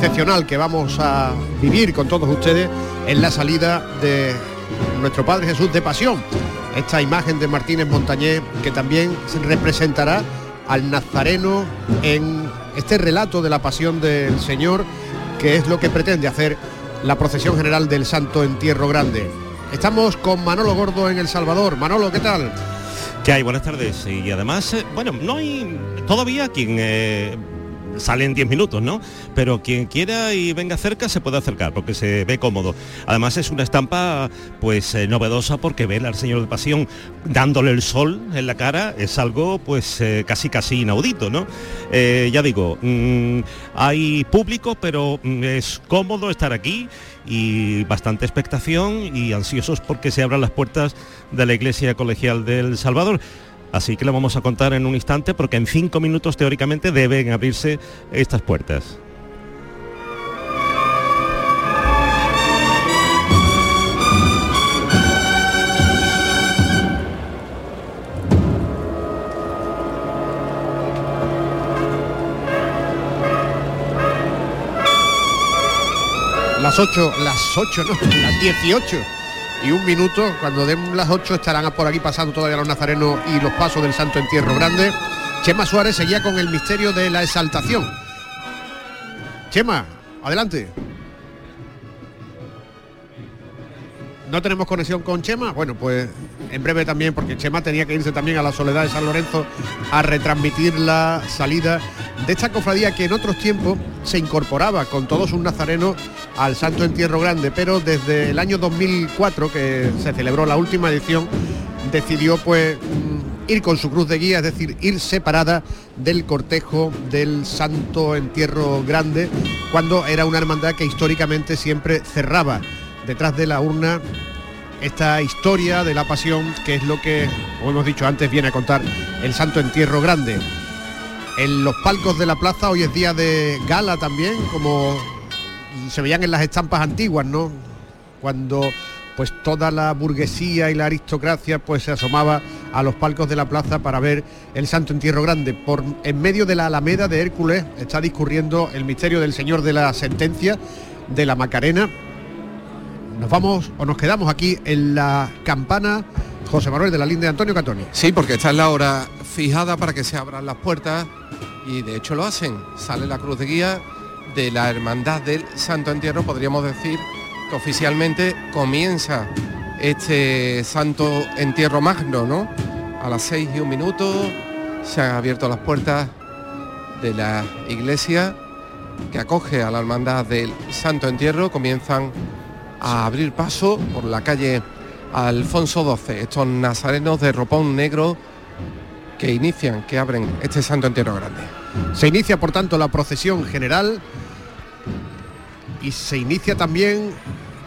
excepcional que vamos a vivir con todos ustedes en la salida de nuestro Padre Jesús de Pasión. Esta imagen de Martínez Montañé que también representará al Nazareno en este relato de la pasión del Señor, que es lo que pretende hacer la procesión general del Santo Entierro Grande. Estamos con Manolo Gordo en El Salvador. Manolo, ¿qué tal? ¿Qué hay? Buenas tardes. Y además, eh, bueno, no hay todavía quien eh, sale en 10 minutos, ¿no? Pero quien quiera y venga cerca se puede acercar porque se ve cómodo. Además es una estampa pues eh, novedosa porque ver al Señor de Pasión dándole el sol en la cara es algo pues casi casi inaudito, ¿no? ya digo, mm, hay público pero mm, es cómodo estar aquí y bastante expectación y ansiosos porque se abran las puertas de la Iglesia Colegial del Salvador. Así que lo vamos a contar en un instante porque en cinco minutos teóricamente deben abrirse estas puertas. las 8, las 8, no, las 18 y un minuto, cuando den las 8 estarán por aquí pasando todavía los nazarenos y los pasos del Santo Entierro Grande. Chema Suárez seguía con el misterio de la exaltación. Chema, adelante. No tenemos conexión con Chema, bueno, pues en breve también, porque Chema tenía que irse también a la Soledad de San Lorenzo a retransmitir la salida de esta cofradía que en otros tiempos se incorporaba con todos sus nazarenos al Santo Entierro Grande, pero desde el año 2004, que se celebró la última edición, decidió pues mm, ir con su cruz de guía, es decir, ir separada del cortejo del Santo Entierro Grande, cuando era una hermandad que históricamente siempre cerraba detrás de la urna esta historia de la pasión, que es lo que, como hemos dicho antes, viene a contar el Santo Entierro Grande. En los palcos de la plaza hoy es día de gala también, como se veían en las estampas antiguas, ¿no? Cuando pues toda la burguesía y la aristocracia pues se asomaba a los palcos de la plaza para ver el Santo Entierro Grande. Por en medio de la Alameda de Hércules está discurriendo el misterio del Señor de la Sentencia de la Macarena nos vamos o nos quedamos aquí en la campana José Manuel de la Linde de Antonio Catoni. Sí, porque esta es la hora fijada para que se abran las puertas y de hecho lo hacen. Sale la cruz de guía de la Hermandad del Santo Entierro, podríamos decir que oficialmente comienza este Santo Entierro Magno, ¿no? A las seis y un minuto se han abierto las puertas de la iglesia que acoge a la Hermandad del Santo Entierro, comienzan a abrir paso por la calle Alfonso XII, estos nazarenos de ropón negro que inician, que abren este Santo Entierro Grande. Se inicia, por tanto, la procesión general y se inicia también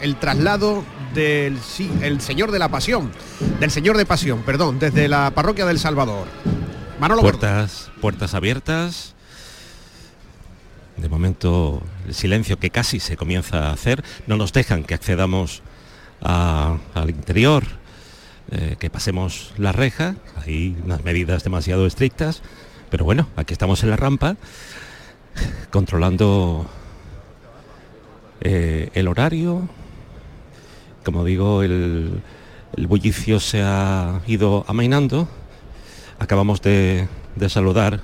el traslado del el Señor de la Pasión, del Señor de Pasión, perdón, desde la parroquia del Salvador. Manolo puertas, puertas abiertas, de momento el silencio que casi se comienza a hacer, no nos dejan que accedamos al interior, eh, que pasemos la reja, hay unas medidas demasiado estrictas, pero bueno, aquí estamos en la rampa, controlando eh, el horario, como digo, el, bullicio se ha ido amainando, acabamos de saludar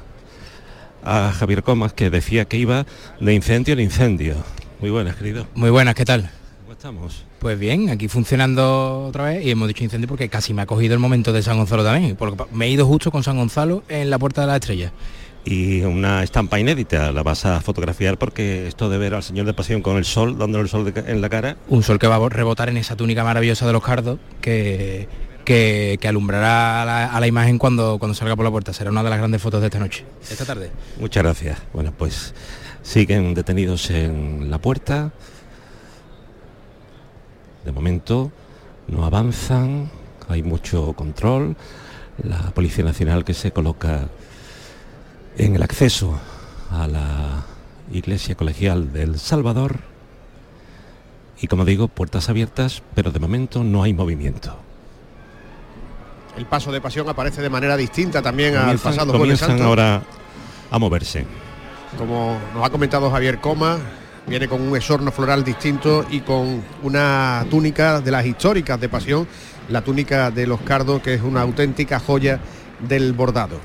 a Javier Comas, que decía que iba de incendio en incendio. Muy buenas, querido. Muy buenas, ¿qué tal? ¿Cómo estamos? Pues bien, aquí funcionando otra vez y hemos dicho incendio porque casi me ha cogido el momento de San Gonzalo también, porque me he ido justo con San Gonzalo en la Puerta de la Estrella. Y una estampa inédita, la vas a fotografiar porque esto de ver al Señor de Pasión con el sol, dándole el sol en la cara. Un sol que va a rebotar en esa túnica maravillosa de los cardos, que que, alumbrará a la, imagen cuando, cuando salga por la puerta. Será una de las grandes fotos de esta noche, esta tarde. Muchas gracias. Bueno, pues siguen detenidos en la puerta. De momento no avanzan, hay mucho control. La Policía Nacional que se coloca en el acceso a la Iglesia Colegial del Salvador. Y como digo, puertas abiertas, pero de momento no hay movimiento el paso de pasión aparece de manera distinta también al pasado comienzan ahora a moverse. Como nos ha comentado Javier Coma, viene con un esorno floral distinto y con una túnica de las históricas de pasión, la túnica de los cardos, que es una auténtica joya del bordado.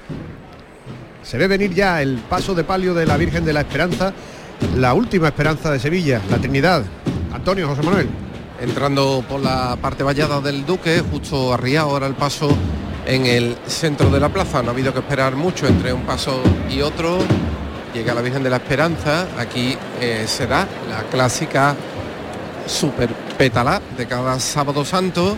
Se ve venir ya el paso de palio de la Virgen de la Esperanza, la última esperanza de Sevilla, la Trinidad. Antonio José Manuel. Entrando por la parte vallada del Duque, justo arriado ahora el paso en el centro de la plaza. No ha habido que esperar mucho entre un paso y otro llega la Virgen de la Esperanza, aquí eh, será la clásica super pétala de cada sábado santo,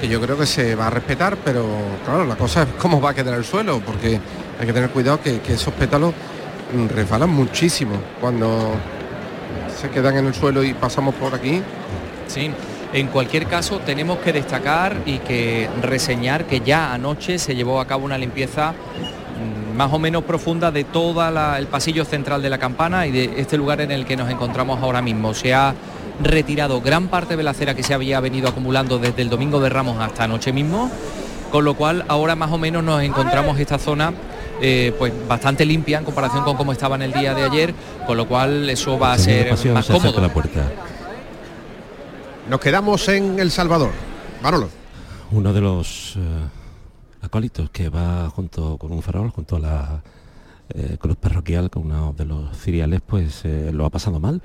que yo creo que se va a respetar, pero claro, la cosa es cómo va a quedar el suelo, porque hay que tener cuidado que, esos pétalos resbalan muchísimo cuando se quedan en el suelo y pasamos por aquí. Sí, en cualquier caso tenemos que destacar y que reseñar que ya anoche se llevó a cabo una limpieza más o menos profunda de todo el pasillo central de la campana y de este lugar en el que nos encontramos ahora mismo. Se ha retirado gran parte de la cera que se había venido acumulando desde el domingo de Ramos hasta anoche mismo, con lo cual ahora más o menos nos encontramos esta zona eh, pues bastante limpia en comparación con cómo estaba en el día de ayer, con lo cual eso va a ser más cómodo. La puerta. Nos quedamos en El Salvador. Manolo. Uno de los eh, acólitos que va junto con un farol, junto a la eh, cruz parroquial, con uno de los ciriales, pues eh, lo ha pasado mal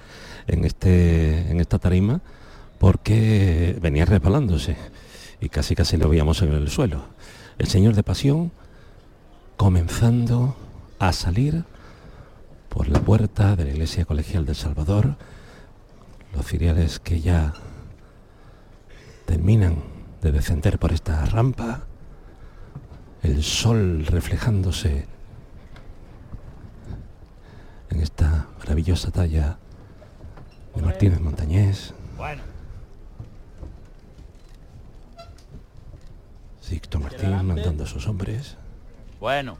en, este, en esta tarima porque venía resbalándose y casi casi lo veíamos en el suelo. El Señor de Pasión comenzando a salir por la puerta de la Iglesia Colegial del Salvador, los ciriales que ya terminan de descender por esta rampa, el sol reflejándose en esta maravillosa talla de Martínez Montañés. Bueno. Sixto Martín mandando a sus hombres. Bueno.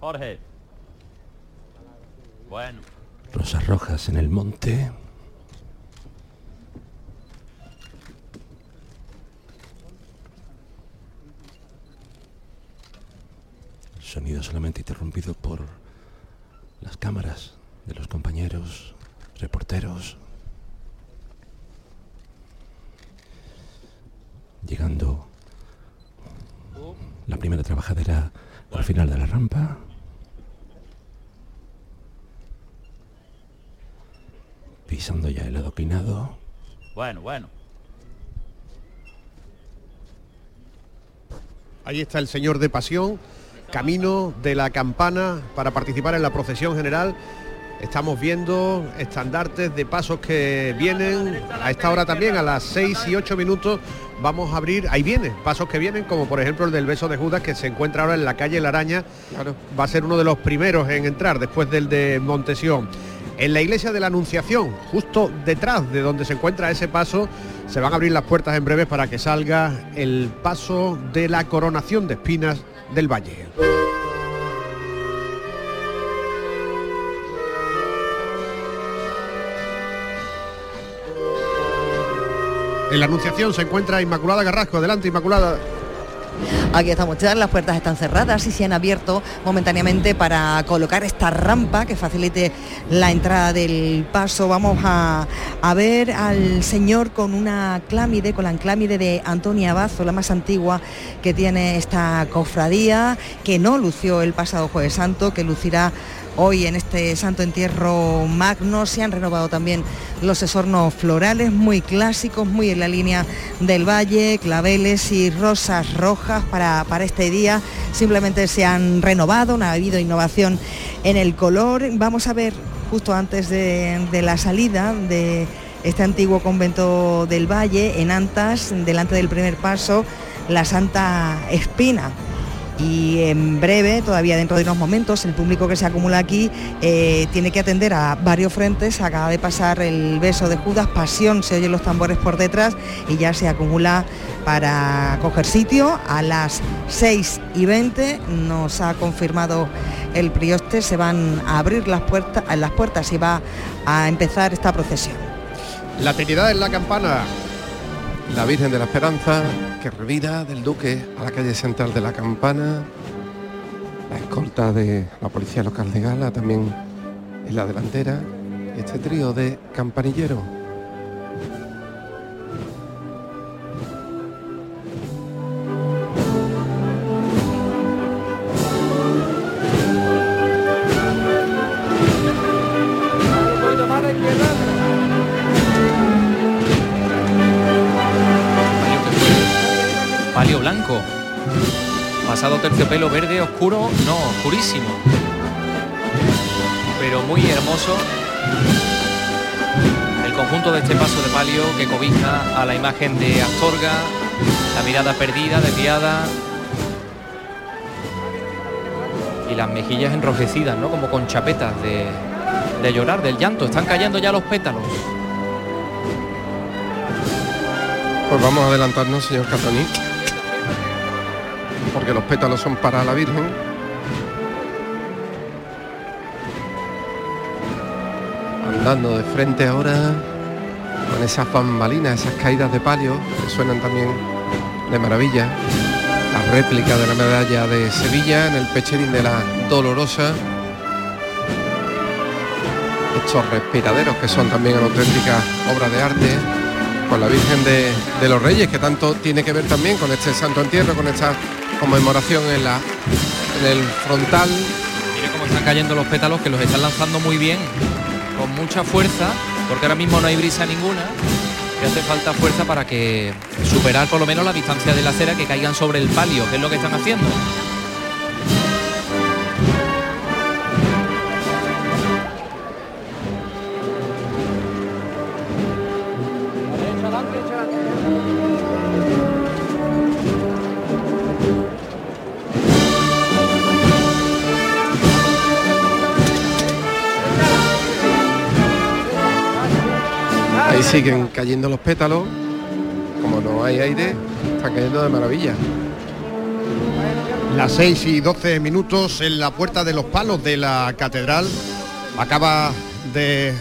Jorge. Bueno. Rosas rojas en el monte. sonido solamente interrumpido por las cámaras de los compañeros reporteros. Llegando la primera trabajadera al final de la rampa. Pisando ya el adoquinado. Bueno, bueno. Ahí está el señor de pasión camino de la campana para participar en la procesión general. Estamos viendo estandartes de pasos que vienen a esta hora también, a las 6 y 8 minutos vamos a abrir, ahí viene, pasos que vienen, como por ejemplo el del beso de Judas que se encuentra ahora en la calle La Araña, va a ser uno de los primeros en entrar después del de Montesión. En la iglesia de la Anunciación, justo detrás de donde se encuentra ese paso, se van a abrir las puertas en breve para que salga el paso de la coronación de espinas del Valle. En la Anunciación se encuentra Inmaculada Garrasco. Adelante, Inmaculada. Aquí estamos ya, las puertas están cerradas y se han abierto momentáneamente para colocar esta rampa que facilite la entrada del paso. Vamos a, ver al señor con una clámide, con la clámide de Antonia Bazo, la más antigua que tiene esta cofradía, que no lució el pasado jueves santo, que lucirá Hoy en este Santo Entierro Magno se han renovado también los esornos florales, muy clásicos, muy en la línea del valle, claveles y rosas rojas para, para este día. Simplemente se han renovado, no ha habido innovación en el color. Vamos a ver justo antes de, de la salida de este antiguo convento del Valle, en Antas, delante del primer paso, la Santa Espina y en breve, todavía dentro de unos momentos, el público que se acumula aquí eh, tiene que atender a varios frentes. Acaba de pasar el beso de Judas, pasión, se oyen los tambores por detrás y ya se acumula para coger sitio. A las 6 y 20 nos ha confirmado el prioste, se van a abrir las puertas, y va a empezar esta procesión. La Trinidad en la campana la Virgen de la Esperanza que revira del Duque a la calle central de la Campana. La escolta de la Policía Local de Gala también en la delantera. Este trío de campanilleros. Terciopelo verde oscuro no oscurísimo. Pero muy hermoso. El conjunto de este paso de palio que cobija a la imagen de Astorga la mirada perdida desviada. Y las mejillas enrojecidas no como con chapetas de, de llorar del llanto. Están cayendo ya los pétalos. Pues vamos a adelantarnos, señor Cataní. Porque los pétalos son para la Virgen. Andando de frente ahora con esas bambalinas, esas caídas de palio que suenan también de maravilla. La réplica de la medalla de Sevilla en el pecherín de la Dolorosa. Estos respiraderos que son también una auténtica obra de arte con la Virgen de, de los Reyes, que tanto tiene que ver también con este santo entierro, con esta conmemoración en, la, en el frontal. Mire cómo están cayendo los pétalos, que los están lanzando muy bien, con mucha fuerza, porque ahora mismo no hay brisa ninguna. Y hace falta fuerza para que superar por lo menos la distancia de la cera, que caigan sobre el palio, que es lo que están haciendo. Siguen cayendo los pétalos. Como no hay aire, están cayendo de maravilla. Las 6 y 12 minutos en la puerta de los palos de la catedral. Acaba de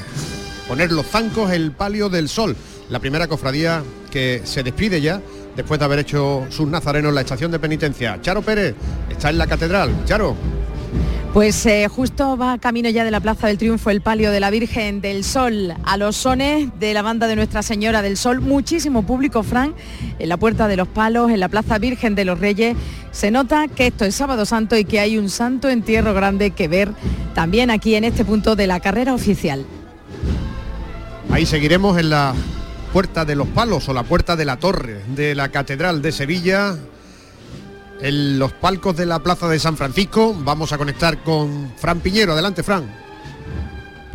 poner los zancos el palio del sol. La primera cofradía que se despide ya después de haber hecho sus nazarenos en la estación de penitencia. Charo Pérez está en la catedral. Charo. Pues eh, justo va camino ya de la Plaza del Triunfo el palio de la Virgen del Sol a los sones de la banda de Nuestra Señora del Sol. Muchísimo público, Fran, en la Puerta de los Palos, en la Plaza Virgen de los Reyes. Se nota que esto es Sábado Santo y que hay un santo entierro grande que ver también aquí en este punto de la carrera oficial. Ahí seguiremos en la puerta de los palos o la puerta de la torre de la Catedral de Sevilla. En los palcos de la Plaza de San Francisco vamos a conectar con Fran Piñero. Adelante, Fran.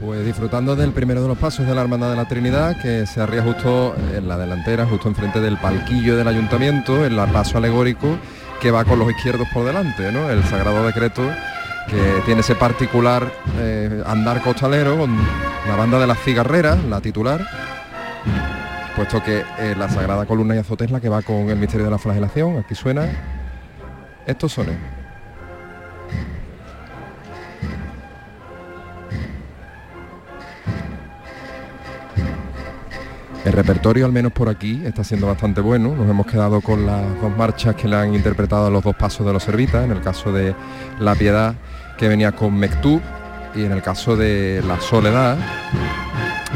Pues disfrutando del primero de los pasos de la Hermandad de la Trinidad, que se arría justo en la delantera, justo enfrente del palquillo del ayuntamiento, el paso alegórico que va con los izquierdos por delante, ¿no? El Sagrado Decreto que tiene ese particular eh, andar costalero con la banda de las cigarreras, la titular, puesto que eh, la Sagrada Columna y Azote es la que va con el misterio de la flagelación, aquí suena estos sones. El repertorio, al menos por aquí, está siendo bastante bueno. Nos hemos quedado con las dos marchas que le han interpretado a los dos pasos de los servitas, en el caso de La Piedad, que venía con Mectub, y en el caso de La Soledad,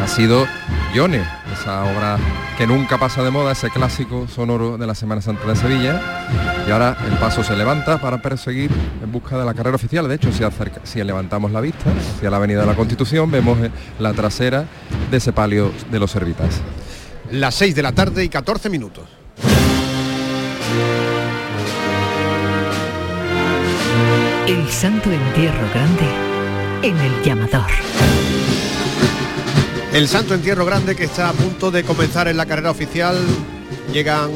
ha sido Yone, esa obra que nunca pasa de moda, ese clásico sonoro de la Semana Santa de Sevilla. Y ahora el paso se levanta para perseguir en busca de la carrera oficial. De hecho, si, acerca- si levantamos la vista hacia la Avenida de la Constitución, vemos eh, la trasera de ese palio de los servitas. Las 6 de la tarde y 14 minutos. El Santo Entierro Grande en el llamador. El Santo Entierro Grande que está a punto de comenzar en la carrera oficial. Llegan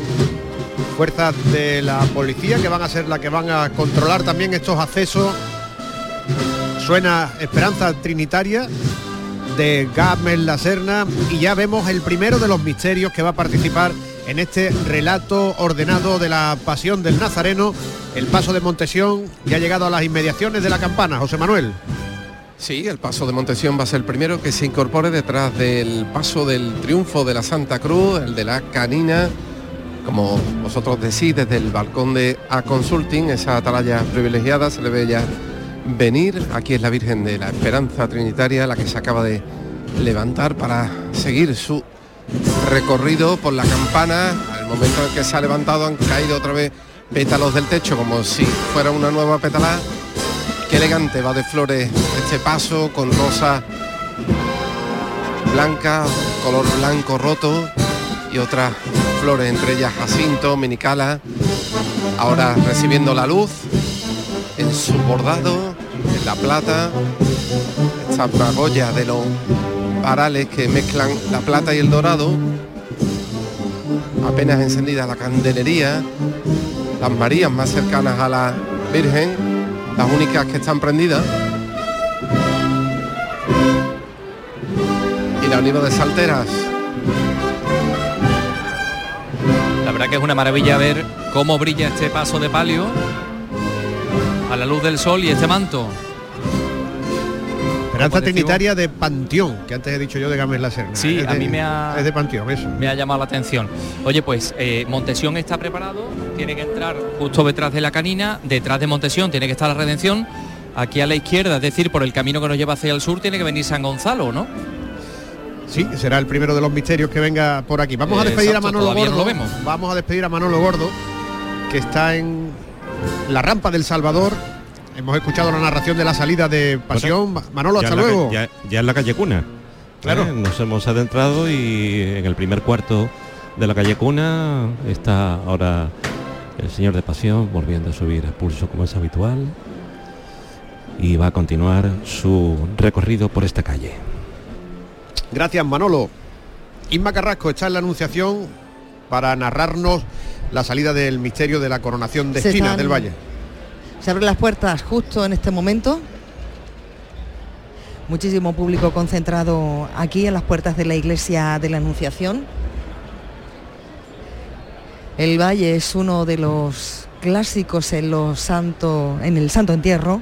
fuerzas de la policía que van a ser las que van a controlar también estos accesos. Suena Esperanza Trinitaria de Gamel La Serna y ya vemos el primero de los misterios que va a participar en este relato ordenado de la pasión del Nazareno. El paso de Montesión ya ha llegado a las inmediaciones de la campana. José Manuel. Sí, el paso de Montesión va a ser el primero que se incorpore detrás del paso del triunfo de la Santa Cruz, el de la Canina, Como vosotros decís, desde el balcón de A Consulting, esa atalaya privilegiada, se le ve ya venir. Aquí es la Virgen de la Esperanza Trinitaria, la que se acaba de levantar para seguir su recorrido por la campana. Al momento en que se ha levantado han caído otra vez pétalos del techo como si fuera una nueva pétala. Qué elegante va de flores este paso con rosa blanca, color blanco roto y otras flores, entre ellas jacinto, minicala. Ahora recibiendo la luz en su bordado, en la plata, estas magollas de los parales que mezclan la plata y el dorado. Apenas encendida la candelería, las Marías más cercanas a la Virgen, las únicas que están prendidas. Y la univa de salteras. La verdad que es una maravilla ver cómo brilla este paso de palio a la luz del sol y este manto. Esperanza Trinitaria de Panteón, que antes he dicho yo de Gámez la Serna. Sí, a mí me ha- Es de Panteón, eso. me ha llamado la atención. Oye, pues eh, Montesión está preparado, tiene que entrar justo detrás de la canina, detrás de Montesión tiene que estar la Redención, aquí a la izquierda, es decir, por el camino que nos lleva hacia el sur, tiene que venir San Gonzalo, ¿no? Sí, será el primero de los misterios que venga por aquí. Vamos a despedir exacto, a Manolo no Gordo. lo vemos. Vamos a despedir a Manolo Gordo, que está en la rampa del Salvador. Hemos escuchado la narración de la salida de Pasión. Manolo, Ya hasta la luego. ya, ya en la calle Cuna. Claro. ¿eh? Nos hemos adentrado y en el primer cuarto de la calle Cuna está ahora el señor de Pasión volviendo a subir a pulso como es habitual y va a continuar su recorrido por esta calle. Gracias, Manolo. Isma Carrasco está en la Anunciación para narrarnos la salida del misterio de la coronación de Se Espinas están- del Valle. Se abren las puertas justo en este momento. Muchísimo público concentrado aquí en las puertas de la iglesia de la Anunciación. El valle es uno de los clásicos en el Santo Entierro.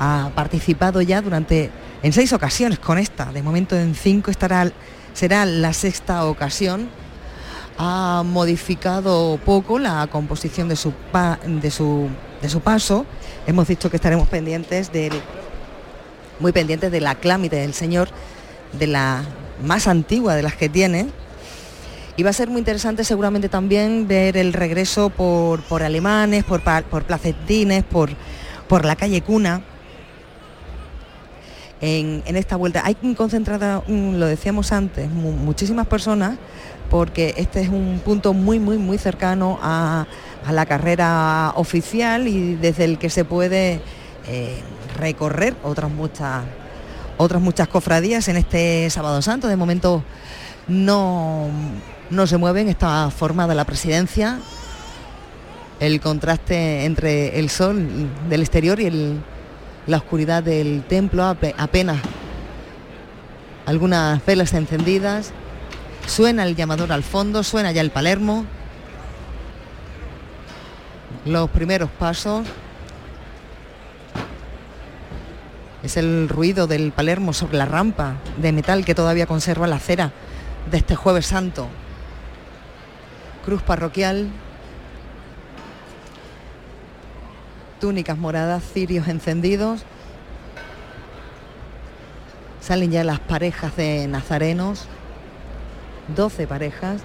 Ha participado ya durante en seis ocasiones con esta. De momento en cinco estará será la sexta ocasión ha modificado poco la composición de su, de su, de su paso. Hemos dicho que estaremos pendientes del, muy pendientes de la clámide del Señor, de la más antigua de las que tiene. Y va a ser muy interesante seguramente también ver el regreso por, por alemanes, por, por placetines, por, por la calle Cuna. En, en esta vuelta hay concentrada, lo decíamos antes, mu- muchísimas personas porque este es un punto muy, muy, muy cercano a, la carrera oficial y desde el que se puede eh, recorrer otras muchas, otras muchas cofradías en este sábado santo. De momento no, no se mueven, está formada la presidencia. El contraste entre el sol del exterior y el- la oscuridad del templo, ape- apenas algunas velas encendidas. Suena el llamador al fondo, suena ya el Palermo. Los primeros pasos. Es el ruido del Palermo sobre la rampa de metal que todavía conserva la cera de este jueves santo. Cruz parroquial. Túnicas moradas, cirios encendidos. Salen ya las parejas de nazarenos. 12 parejas.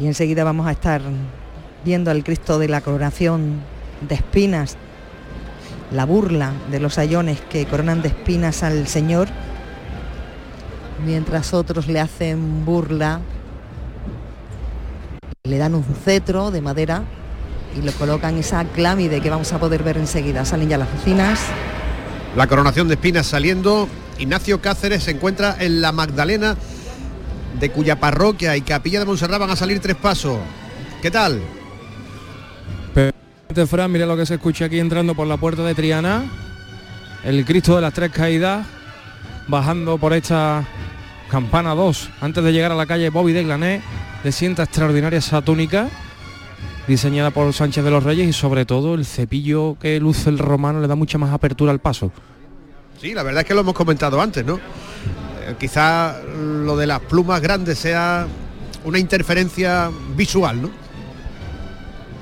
Y enseguida vamos a estar viendo al Cristo de la coronación de espinas, la burla de los ayones que coronan de espinas al Señor, mientras otros le hacen burla, le dan un cetro de madera y lo colocan esa clámide que vamos a poder ver enseguida. Salen ya las vecinas. La coronación de espinas saliendo. Ignacio Cáceres se encuentra en la Magdalena, de cuya parroquia y capilla de Montserrat van a salir tres pasos. ¿Qué tal? Fran, mira lo que se escucha aquí entrando por la puerta de Triana. El Cristo de las Tres Caídas bajando por esta campana 2 antes de llegar a la calle Bobby de Glané. Le sienta extraordinaria esa túnica diseñada por Sánchez de los Reyes y sobre todo el cepillo que luce el romano le da mucha más apertura al paso. Sí, la verdad es que lo hemos comentado antes, ¿no? Eh, quizá lo de las plumas grandes sea una interferencia visual, ¿no?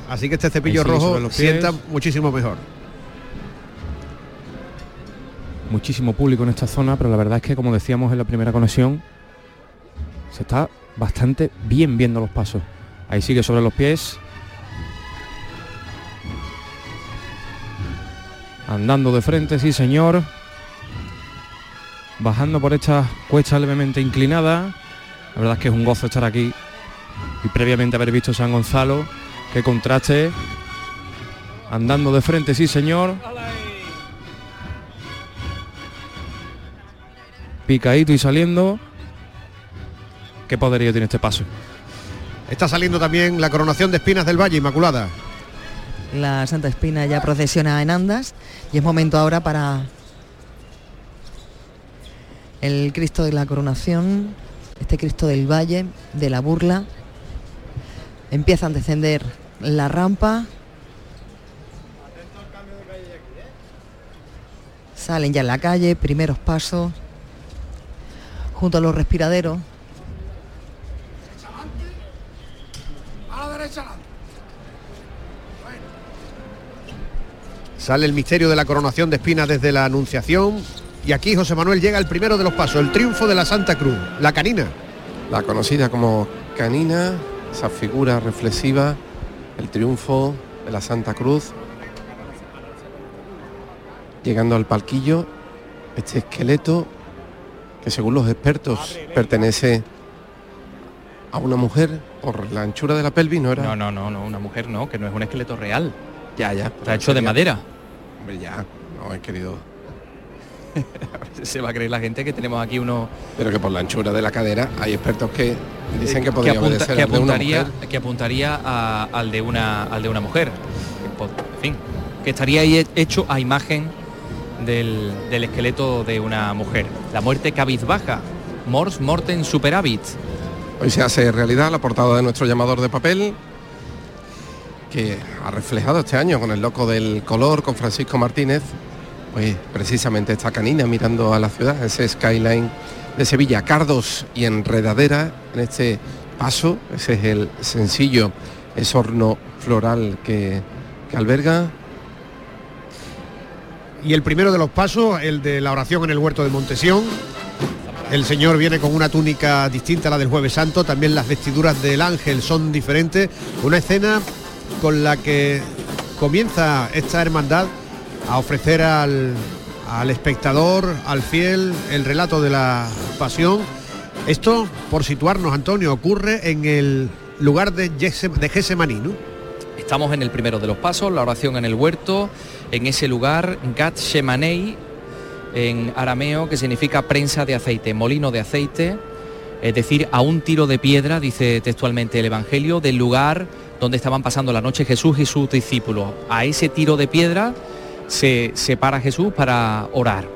Así que este cepillo sí, rojo los sienta muchísimo mejor. muchísimo público en esta zona, pero la verdad es que como decíamos en la primera conexión, se está bastante bien viendo los pasos. Ahí sigue sobre los pies. Andando de frente, sí señor. Bajando por esta cuesta levemente inclinada. La verdad es que es un gozo estar aquí y previamente haber visto San Gonzalo. Qué contraste. Andando de frente, sí señor. picadito y saliendo. ¿Qué poderío tiene este paso? Está saliendo también la coronación de espinas del Valle Inmaculada. La Santa Espina ya procesiona en andas y es momento ahora para el Cristo de la Coronación, este Cristo del Valle, de la Burla. Empiezan a descender la rampa. Salen ya en la calle, primeros pasos, junto a los respiraderos. Sale el misterio de la coronación de espinas desde la Anunciación. Y aquí José Manuel llega el primero de los pasos, el triunfo de la Santa Cruz, la canina. La conocida como canina, esa figura reflexiva, el triunfo de la Santa Cruz. Llegando al palquillo, este esqueleto que según los expertos pertenece a una mujer por la anchura de la pelvis, ¿no era? No, no, no, no, una mujer no, que no es un esqueleto real. Ya, ya. Está hecho de madera. Hombre, ya, no he querido. Se va a creer la gente que tenemos aquí uno Pero que por la anchura de la cadera hay expertos que dicen que podría apunta- que de una apuntaría, mujer. que apuntaría a- al de una al de una mujer. Que po- En fin, que estaría ahí he- hecho a imagen del, del esqueleto de una mujer. La muerte cabizbaja. Mors morten superavit. Hoy se hace realidad la portada de nuestro llamador de papel que ha reflejado este año con el loco del color, con Francisco Martínez, pues precisamente esta canina mirando a la ciudad, ese skyline de Sevilla, cardos y enredadera en este paso, ese es el sencillo esorno floral que, que alberga. Y el primero de los pasos, el de la oración en el huerto de Montesión. El Señor viene con una túnica distinta a la del Jueves Santo, también las vestiduras del ángel son diferentes. Una escena con la que comienza esta hermandad a ofrecer al, al espectador, al fiel, el relato de la pasión. Esto, por situarnos, Antonio, ocurre en el lugar de, Gese- de Gesemaní, ¿no? Estamos en el primero de los pasos, la oración en el huerto, en ese lugar, Gat Shemanei, en arameo, que significa prensa de aceite, molino de aceite, es decir, a un tiro de piedra, dice textualmente el Evangelio, del lugar donde estaban pasando la noche Jesús y sus discípulos. A ese tiro de piedra se separa Jesús para orar.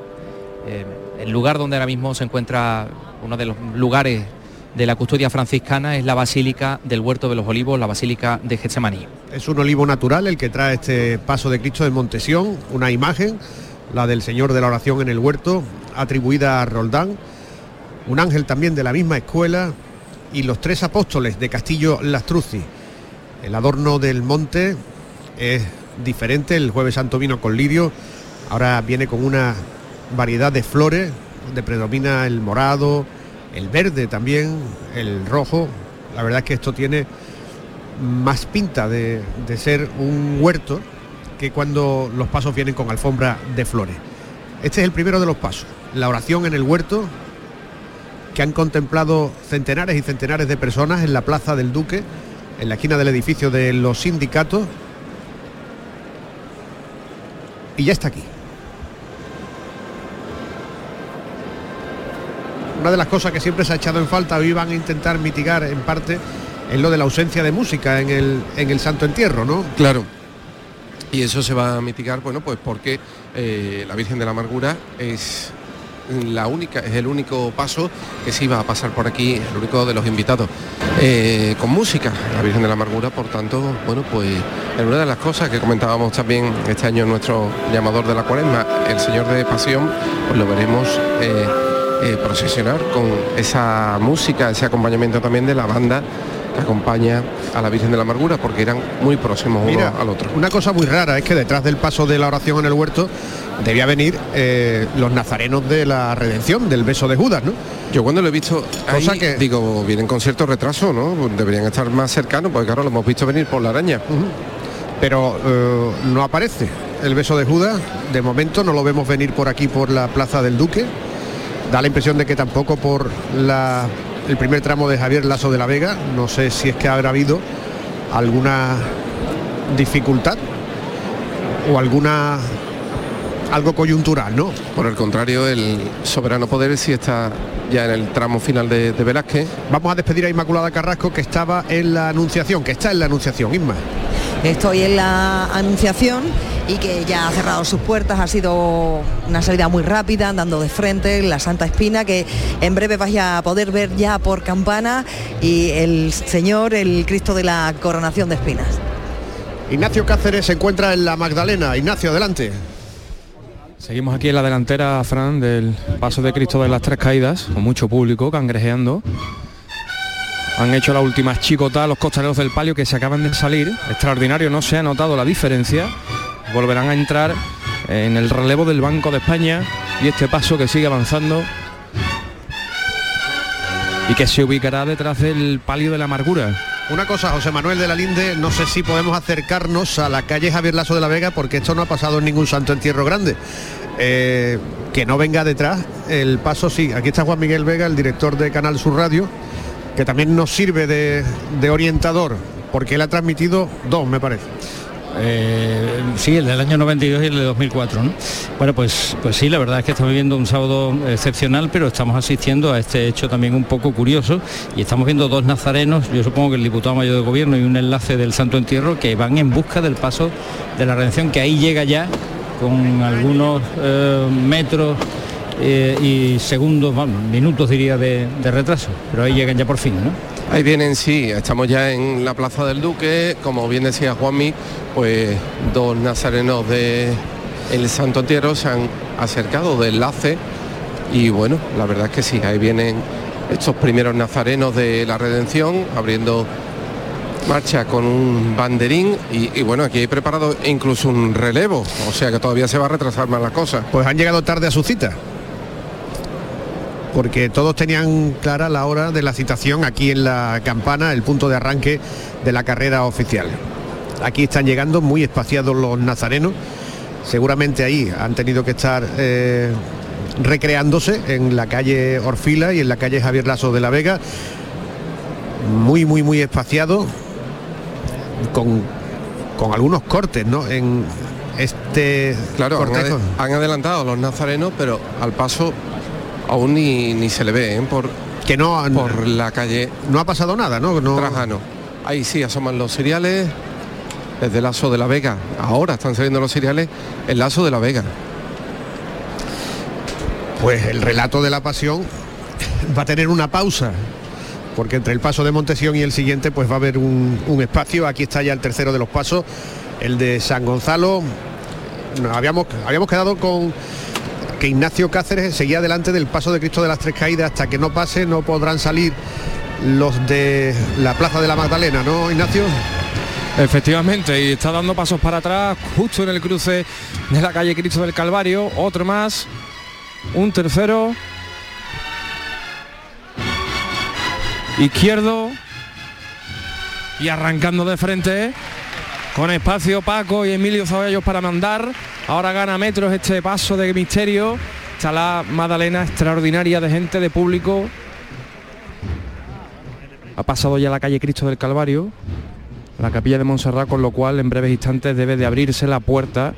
Eh, el lugar donde ahora mismo se encuentra uno de los lugares de la custodia franciscana es la Basílica del Huerto de los Olivos, la Basílica de Getsemaní. Es un olivo natural el que trae este paso de Cristo de Montesión, una imagen, la del Señor de la Oración en el Huerto, atribuida a Roldán, un ángel también de la misma escuela y los tres apóstoles de Castillo Lastruzzi. El adorno del monte es diferente, el jueves santo vino con lirio, ahora viene con una variedad de flores, donde predomina el morado, el verde también, el rojo. La verdad es que esto tiene más pinta de, de ser un huerto que cuando los pasos vienen con alfombra de flores. Este es el primero de los pasos, la oración en el huerto que han contemplado centenares y centenares de personas en la Plaza del Duque, en la esquina del edificio de los sindicatos. Y ya está aquí. Una de las cosas que siempre se ha echado en falta, hoy van a intentar mitigar en parte, es lo de la ausencia de música en el, en el Santo Entierro, ¿no? Claro. Y eso se va a mitigar, bueno, pues porque eh, la Virgen de la Amargura es la única, es el único paso que se iba a pasar por aquí, el único de los invitados, eh, con música, la Virgen de la Amargura, por tanto, bueno, pues en una de las cosas que comentábamos también este año nuestro llamador de la cuaresma, el Señor de Pasión, pues lo veremos eh, eh, procesionar con esa música, ese acompañamiento también de la banda que acompaña a la Virgen de la Amargura, porque eran muy próximos uno al otro. una cosa muy rara es que detrás del paso de la oración en el huerto debía venir eh, los nazarenos de la redención, del beso de Judas, ¿no? Yo cuando lo he visto, Cosa ahí, que- digo, vienen con cierto retraso, ¿no? Deberían estar más cercanos, porque claro, lo hemos visto venir por la araña. Pero eh, no aparece el beso de Judas. De momento no lo vemos venir por aquí, por la Plaza del Duque. Da la impresión de que tampoco por la, el primer tramo de Javier Lazo de la Vega. No sé si es que habrá habido alguna dificultad o alguna algo coyuntural, ¿no? Por el contrario, el soberano poder sí está ya en el tramo final de, de Velázquez. Vamos a despedir a Inmaculada Carrasco que estaba en la anunciación, que está en la anunciación, Inma. Estoy en la anunciación y que ya ha cerrado sus puertas, ha sido una salida muy rápida, andando de frente, la Santa Espina, que en breve vais a poder ver ya por campana y el Señor, el Cristo de la coronación de espinas. Ignacio Cáceres se encuentra en la Magdalena. Ignacio, adelante. Seguimos aquí en la delantera, Fran, del paso de Cristo de las Tres Caídas, con mucho público cangrejeando. Han hecho la última chicota los costaleros del palio que se acaban de salir. Extraordinario, no se ha notado la diferencia. Volverán a entrar en el relevo del Banco de España y este paso que sigue avanzando y que se ubicará detrás del palio de la amargura. Una cosa, José Manuel de la Linde, no sé si podemos acercarnos a la calle Javier Lazo de la Vega porque esto no ha pasado en ningún santo entierro grande. Eh, que no venga detrás, el paso sí. Aquí está Juan Miguel Vega, el director de Canal Sur Radio, que también nos sirve de, orientador, porque él ha transmitido dos, me parece. Eh, sí, el del año 92 y el de 2004. ¿no? Bueno, pues, pues sí, la verdad es que estamos viviendo un sábado excepcional, pero estamos asistiendo a este hecho también un poco curioso y estamos viendo dos nazarenos, yo supongo que el diputado mayor de gobierno y un enlace del Santo Entierro que van en busca del paso de la redención, que ahí llega ya con algunos eh, metros eh, y segundos, vamos, minutos diría de, de retraso, pero ahí llegan ya por fin, ¿no? Ahí vienen, sí, estamos ya en la Plaza del Duque, como bien decía Juanmi, pues dos nazarenos de el Santo Entierro se han acercado de enlace y bueno, la verdad es que sí, ahí vienen estos primeros nazarenos de la redención abriendo marcha con un banderín y, y bueno, aquí hay preparado incluso un relevo, o sea que todavía se va a retrasar más la cosa. Pues han llegado tarde a su cita. Porque todos tenían clara la hora de la citación aquí en la campana, el punto de arranque de la carrera oficial. Aquí están llegando muy espaciados los nazarenos. Seguramente ahí han tenido que estar eh, recreándose en la calle Orfila y en la calle Javier Lazo de la Vega. Muy, muy, muy espaciado. Con, con algunos cortes, ¿no? En este Claro, han adelantado los nazarenos, pero al paso aún ni, ni se le ve, ¿eh? por, que no por la calle no ha pasado nada, ¿no? no Trajano. Ahí sí asoman los cereales desde el Lazo de la Vega. Ahora están saliendo los cereales el Lazo de la Vega. Pues el relato de la pasión va a tener una pausa, porque entre el paso de Montesión y el siguiente pues va a haber un, un espacio. Aquí está ya el tercero de los pasos, el de San Gonzalo. Nos habíamos, habíamos quedado con que Ignacio Cáceres seguía delante del paso de Cristo de las Tres Caídas. Hasta que no pase no podrán salir los de la Plaza de la Magdalena, ¿no, Ignacio? Efectivamente, y está dando pasos para atrás, justo en el cruce de la calle Cristo del Calvario, otro más, un tercero, izquierdo, y arrancando de frente, con espacio Paco y Emilio Zaballos para mandar, ahora gana metros este paso de misterio, está la Madalena extraordinaria de gente, de público, ha pasado ya la calle Cristo del Calvario, la capilla de Montserrat, con lo cual en breves instantes debe de abrirse la puerta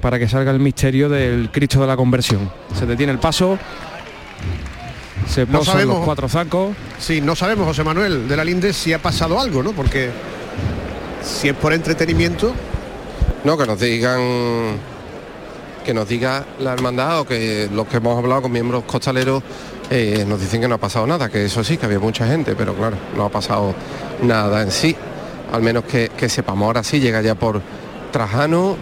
para que salga el misterio del Cristo de la Conversión. Se detiene el paso, se No posan sabemos. los cuatro zancos. Sí, no sabemos, José Manuel de la Linde, si ha pasado algo, ¿no? Porque si es por entretenimiento, No, que nos digan que nos diga la hermandad o que los que hemos hablado con miembros costaleros eh, nos dicen que no ha pasado nada, que eso sí, que había mucha gente, pero claro, no ha pasado nada en sí. Al menos que, sepamos, ahora sí llega ya por Trajano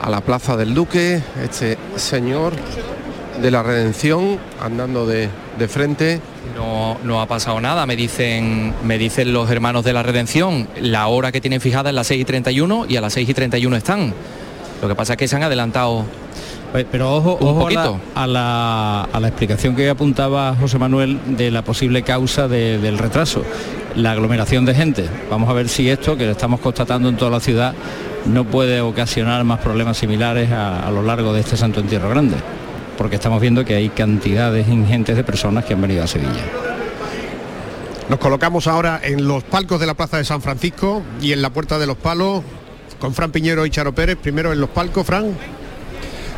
a la Plaza del Duque, este señor de la Redención andando de, de frente. No, no ha pasado nada, me dicen, me dicen los hermanos de la Redención, la hora que tienen fijada es las 6 y 31 y a las 6 y 31 están. Lo que pasa es que se han adelantado Pero ojo, Un ojo a la, poquito. a, la, a la explicación que apuntaba José Manuel de la posible causa de- del retraso, la aglomeración de gente. Vamos a ver si esto, que lo estamos constatando en toda la ciudad, no puede ocasionar más problemas similares a, a lo largo de este Santo Entierro Grande, porque estamos viendo que hay cantidades ingentes de personas que han venido a Sevilla. Nos colocamos ahora en los palcos de la Plaza de San Francisco y en la Puerta de los Palos con Fran Piñero y Charo Pérez. Primero en los palcos, Fran.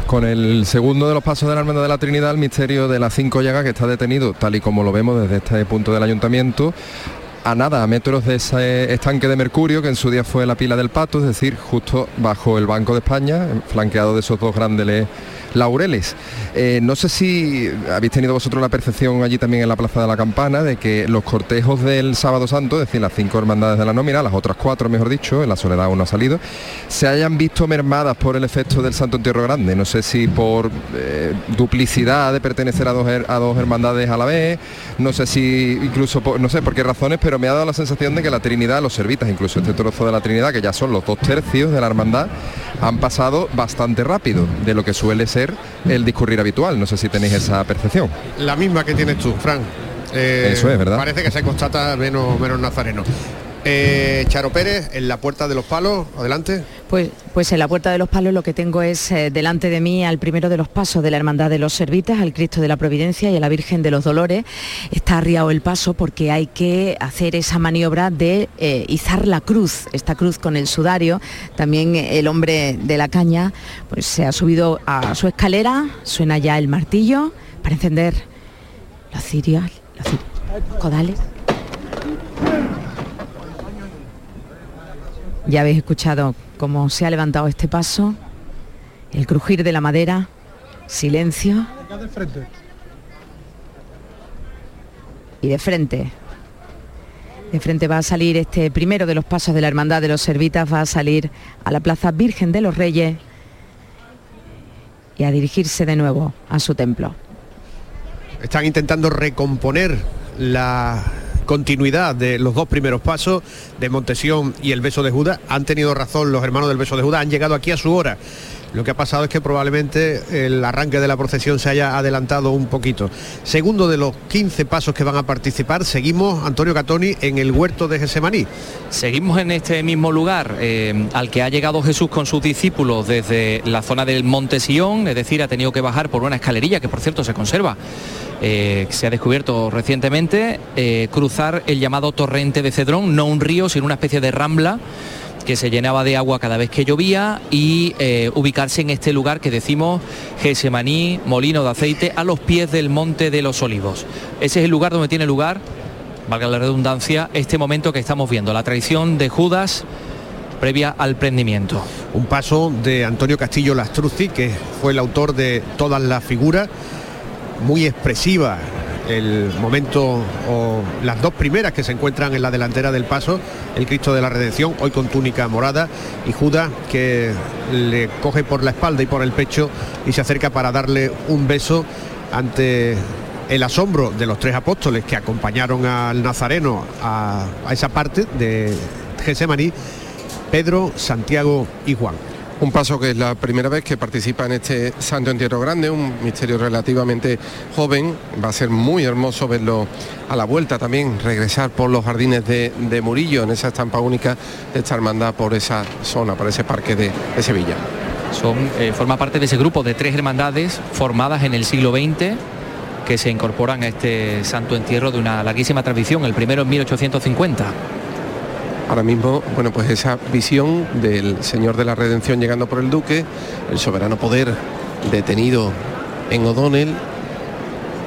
Con el segundo de los pasos de la Hermandad de la Trinidad, el misterio de las cinco llagas que está detenido, tal y como lo vemos desde este punto del ayuntamiento, a nada, a metros de ese estanque de mercurio que en su día fue la pila del pato, es decir, justo bajo el Banco de España, flanqueado de esos dos grandes laureles. Eh, no sé si habéis tenido vosotros la percepción allí también en la Plaza de la Campana de que los cortejos del Sábado Santo, es decir, las cinco hermandades de la nómina, las otras cuatro, mejor dicho, en la Soledad aún no ha salido, se hayan visto mermadas por el efecto del Santo Entierro Grande. No sé si por eh, duplicidad de pertenecer a dos, a dos hermandades a la vez, no sé si incluso, por, no sé por qué razones, pero me ha dado la sensación de que la Trinidad, los servitas, incluso este trozo de la Trinidad, que ya son los dos tercios de la hermandad, han pasado bastante rápido de lo que suele ser el discurrir habitual. No sé si tenéis esa percepción. La misma que tienes tú, Fran. Eh, Eso es, ¿verdad? Parece que se constata menos, menos nazareno. Eh, Charo Pérez, en la Puerta de los Palos, adelante. Pues, pues en la Puerta de los Palos lo que tengo es eh, delante de mí al primero de los pasos de la Hermandad de los Servitas, al Cristo de la Providencia y a la Virgen de los Dolores. Está arriado el paso porque hay que hacer esa maniobra de eh, izar la cruz, esta cruz con el sudario. También el hombre de la caña pues se ha subido a su escalera, suena ya el martillo para encender los cirios, los cirios, los codales. Ya habéis escuchado cómo se ha levantado este paso, el crujir de la madera, silencio y de frente. De frente va a salir este primero de los pasos de la Hermandad de los Servitas, va a salir a la Plaza Virgen de los Reyes y a dirigirse de nuevo a su templo. Están intentando recomponer la continuidad de los dos primeros pasos de Montesión y el beso de Judas. Han tenido razón los hermanos del beso de Judas, han llegado aquí a su hora. Lo que ha pasado es que probablemente el arranque de la procesión se haya adelantado un poquito. Segundo de los 15 pasos que van a participar, seguimos, Antonio Catoni, en el huerto de Gesemaní. Seguimos en este mismo lugar eh, al que ha llegado Jesús con sus discípulos desde la zona del Monte Sion, es decir, ha tenido que bajar por una escalerilla que por cierto se conserva, eh, se ha descubierto recientemente, eh, cruzar el llamado torrente de Cedrón, no un río, sino una especie de rambla que se llenaba de agua cada vez que llovía y eh, ubicarse en este lugar que decimos Gesemaní, molino de aceite, a los pies del Monte de los Olivos. Ese es el lugar donde tiene lugar valga la redundancia, este momento que estamos viendo, la traición de Judas previa al prendimiento. Un paso de Antonio Castillo Lastruzzi, que fue el autor de todas las figuras, muy expresiva el momento o las dos primeras que se encuentran en la delantera del paso, el Cristo de la Redención, hoy con túnica morada, y Judas que le coge por la espalda y por el pecho y se acerca para darle un beso ante el asombro de los tres apóstoles que acompañaron al Nazareno a, esa parte de Gesemaní, Pedro, Santiago y Juan. Un paso que es la primera vez que participa en este Santo Entierro Grande, un misterio relativamente joven. Va a ser muy hermoso verlo a la vuelta también, regresar por los jardines de, Murillo, en esa estampa única de esta hermandad por esa zona, por ese parque de, de Sevilla. Son, eh, forma parte de ese grupo de tres hermandades formadas en el siglo XX que se incorporan a este santo entierro de una larguísima tradición, el primero en 1850. Ahora mismo, bueno, pues esa visión del Señor de la Redención llegando por el Duque, el soberano poder detenido en O'Donnell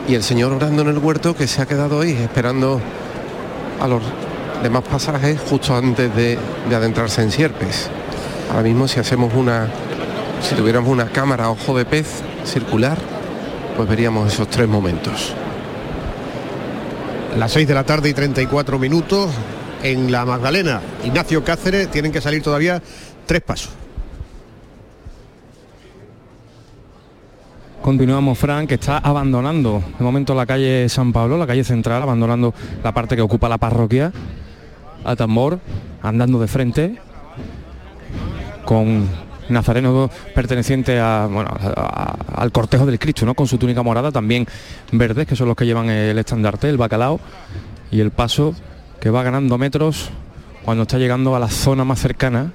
y el Señor orando en el huerto que se ha quedado ahí esperando a los demás pasajes justo antes de, de adentrarse en Sierpes. Ahora mismo si hacemos una si tuviéramos una cámara ojo de pez circular, pues veríamos esos tres momentos. Las 6 de la tarde y 34 minutos en la Magdalena. Ignacio Cáceres tienen que salir todavía tres pasos. Continuamos, Frank, que está abandonando de momento la calle San Pablo, la calle central, abandonando la parte que ocupa la parroquia, a tambor, andando de frente, con nazareno perteneciente a, bueno, al cortejo del Cristo, ¿no? con su túnica morada, también verdes, que son los que llevan el estandarte, el bacalao, y el paso que va ganando metros cuando está llegando a la zona más cercana,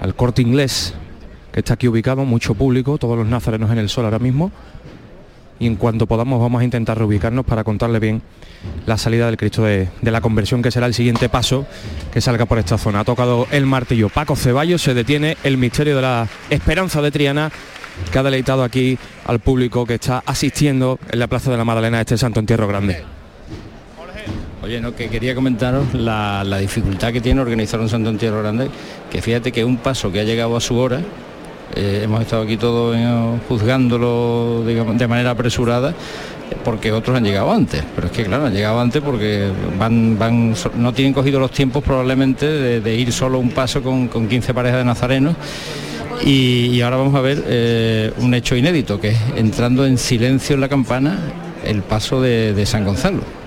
al corte inglés, que está aquí ubicado, mucho público, todos los nazarenos en el sol ahora mismo. Y en cuanto podamos vamos a intentar reubicarnos para contarle bien la salida del Cristo de, la conversión, que será el siguiente paso que salga por esta zona. Ha tocado el martillo Paco Ceballos, se detiene el misterio de la esperanza de Triana, que ha deleitado aquí al público que está asistiendo en la Plaza de la Magdalena a este Santo Entierro Grande. Oye, no, que quería comentaros la, dificultad que tiene organizar un Santo Entierro Grande, que fíjate que un paso que ha llegado a su hora, eh, hemos estado aquí todos eh, juzgándolo digamos, de manera apresurada, porque otros han llegado antes, pero es que claro, han llegado antes porque van, van, no tienen cogido los tiempos probablemente de, ir solo un paso con, con 15 parejas de nazarenos. Y, ahora vamos a ver eh, un hecho inédito, que es entrando en silencio en la campana el paso de San Gonzalo.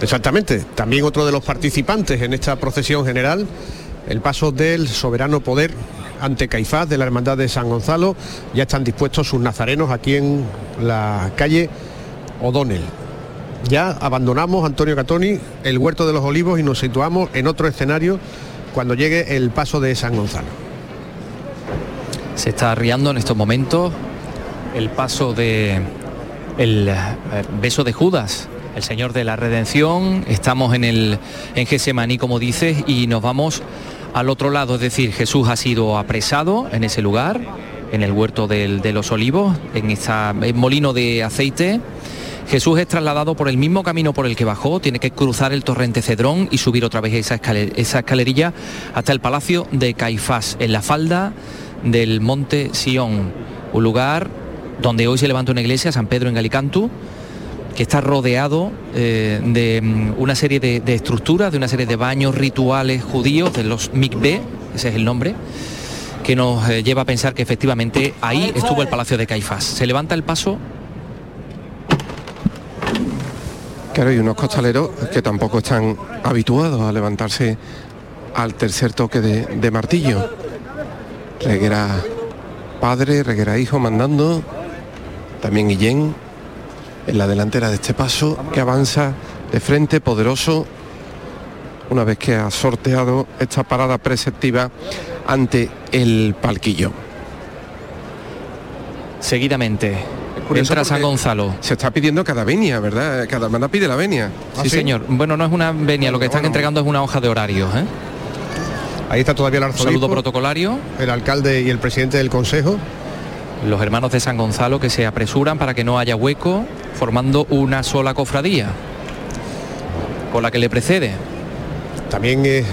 Exactamente. También otro de los participantes en esta procesión general, el paso del soberano poder ante Caifás de la Hermandad de San Gonzalo. Ya están dispuestos sus nazarenos aquí en la calle O'Donnell. Ya abandonamos, Antonio Catoni, el Huerto de los Olivos y nos situamos en otro escenario cuando llegue el paso de San Gonzalo. Se está arriando en estos momentos el paso de el eh, beso de Judas, el Señor de la Redención. Estamos en el en Gesemaní, como dices, y nos vamos al otro lado, es decir, Jesús ha sido apresado en ese lugar, en el huerto de los olivos, en esta molino de aceite. Jesús es trasladado por el mismo camino por el que bajó, tiene que cruzar el torrente Cedrón y subir otra vez esa, esa escalerilla hasta el palacio de Caifás, en la falda del monte Sión, un lugar donde hoy se levanta una iglesia, San Pedro en Galicantu, que está rodeado eh, de mm, una serie de, estructuras, de una serie de baños rituales judíos, de los mikveh, ese es el nombre, que nos eh, lleva a pensar que efectivamente ahí estuvo el palacio de Caifás. Se levanta el paso Claro, y unos costaleros que tampoco están habituados a levantarse al tercer toque de, de martillo. Reguera padre, Reguera hijo mandando, también Guillén en la delantera de este paso que avanza de frente, poderoso, una vez que ha sorteado esta parada preceptiva ante el palquillo. seguidamente. Entra San Gonzalo. Se está pidiendo cada venia, ¿verdad? Cada hermana pide la venia. Sí, señor. Bueno, no es una venia, lo que están entregando es una hoja de horarios. ¿eh? Ahí está todavía el Un arzobispo, saludo protocolario. el alcalde y el presidente del consejo. Los hermanos de San Gonzalo que se apresuran para que no haya hueco, formando una sola cofradía. Con la que le precede. También es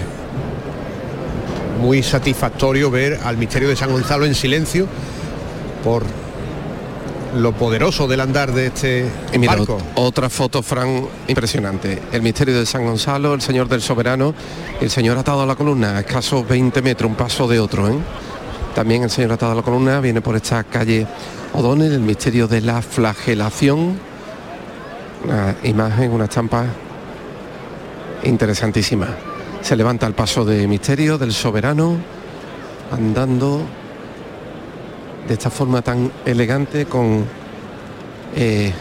muy satisfactorio ver al misterio de San Gonzalo en silencio por lo poderoso del andar de este Y mira, barco. ot- otra foto, Fran, impresionante. El misterio de San Gonzalo, el Señor del Soberano, el Señor atado a la columna, a escasos 20 metros, un paso de otro. ¿eh? También el Señor atado a la columna viene por esta calle O'Donnell, el misterio de la flagelación. Una imagen, una estampa interesantísima. Se levanta el paso de misterio del Soberano, andando de esta forma tan elegante con eh,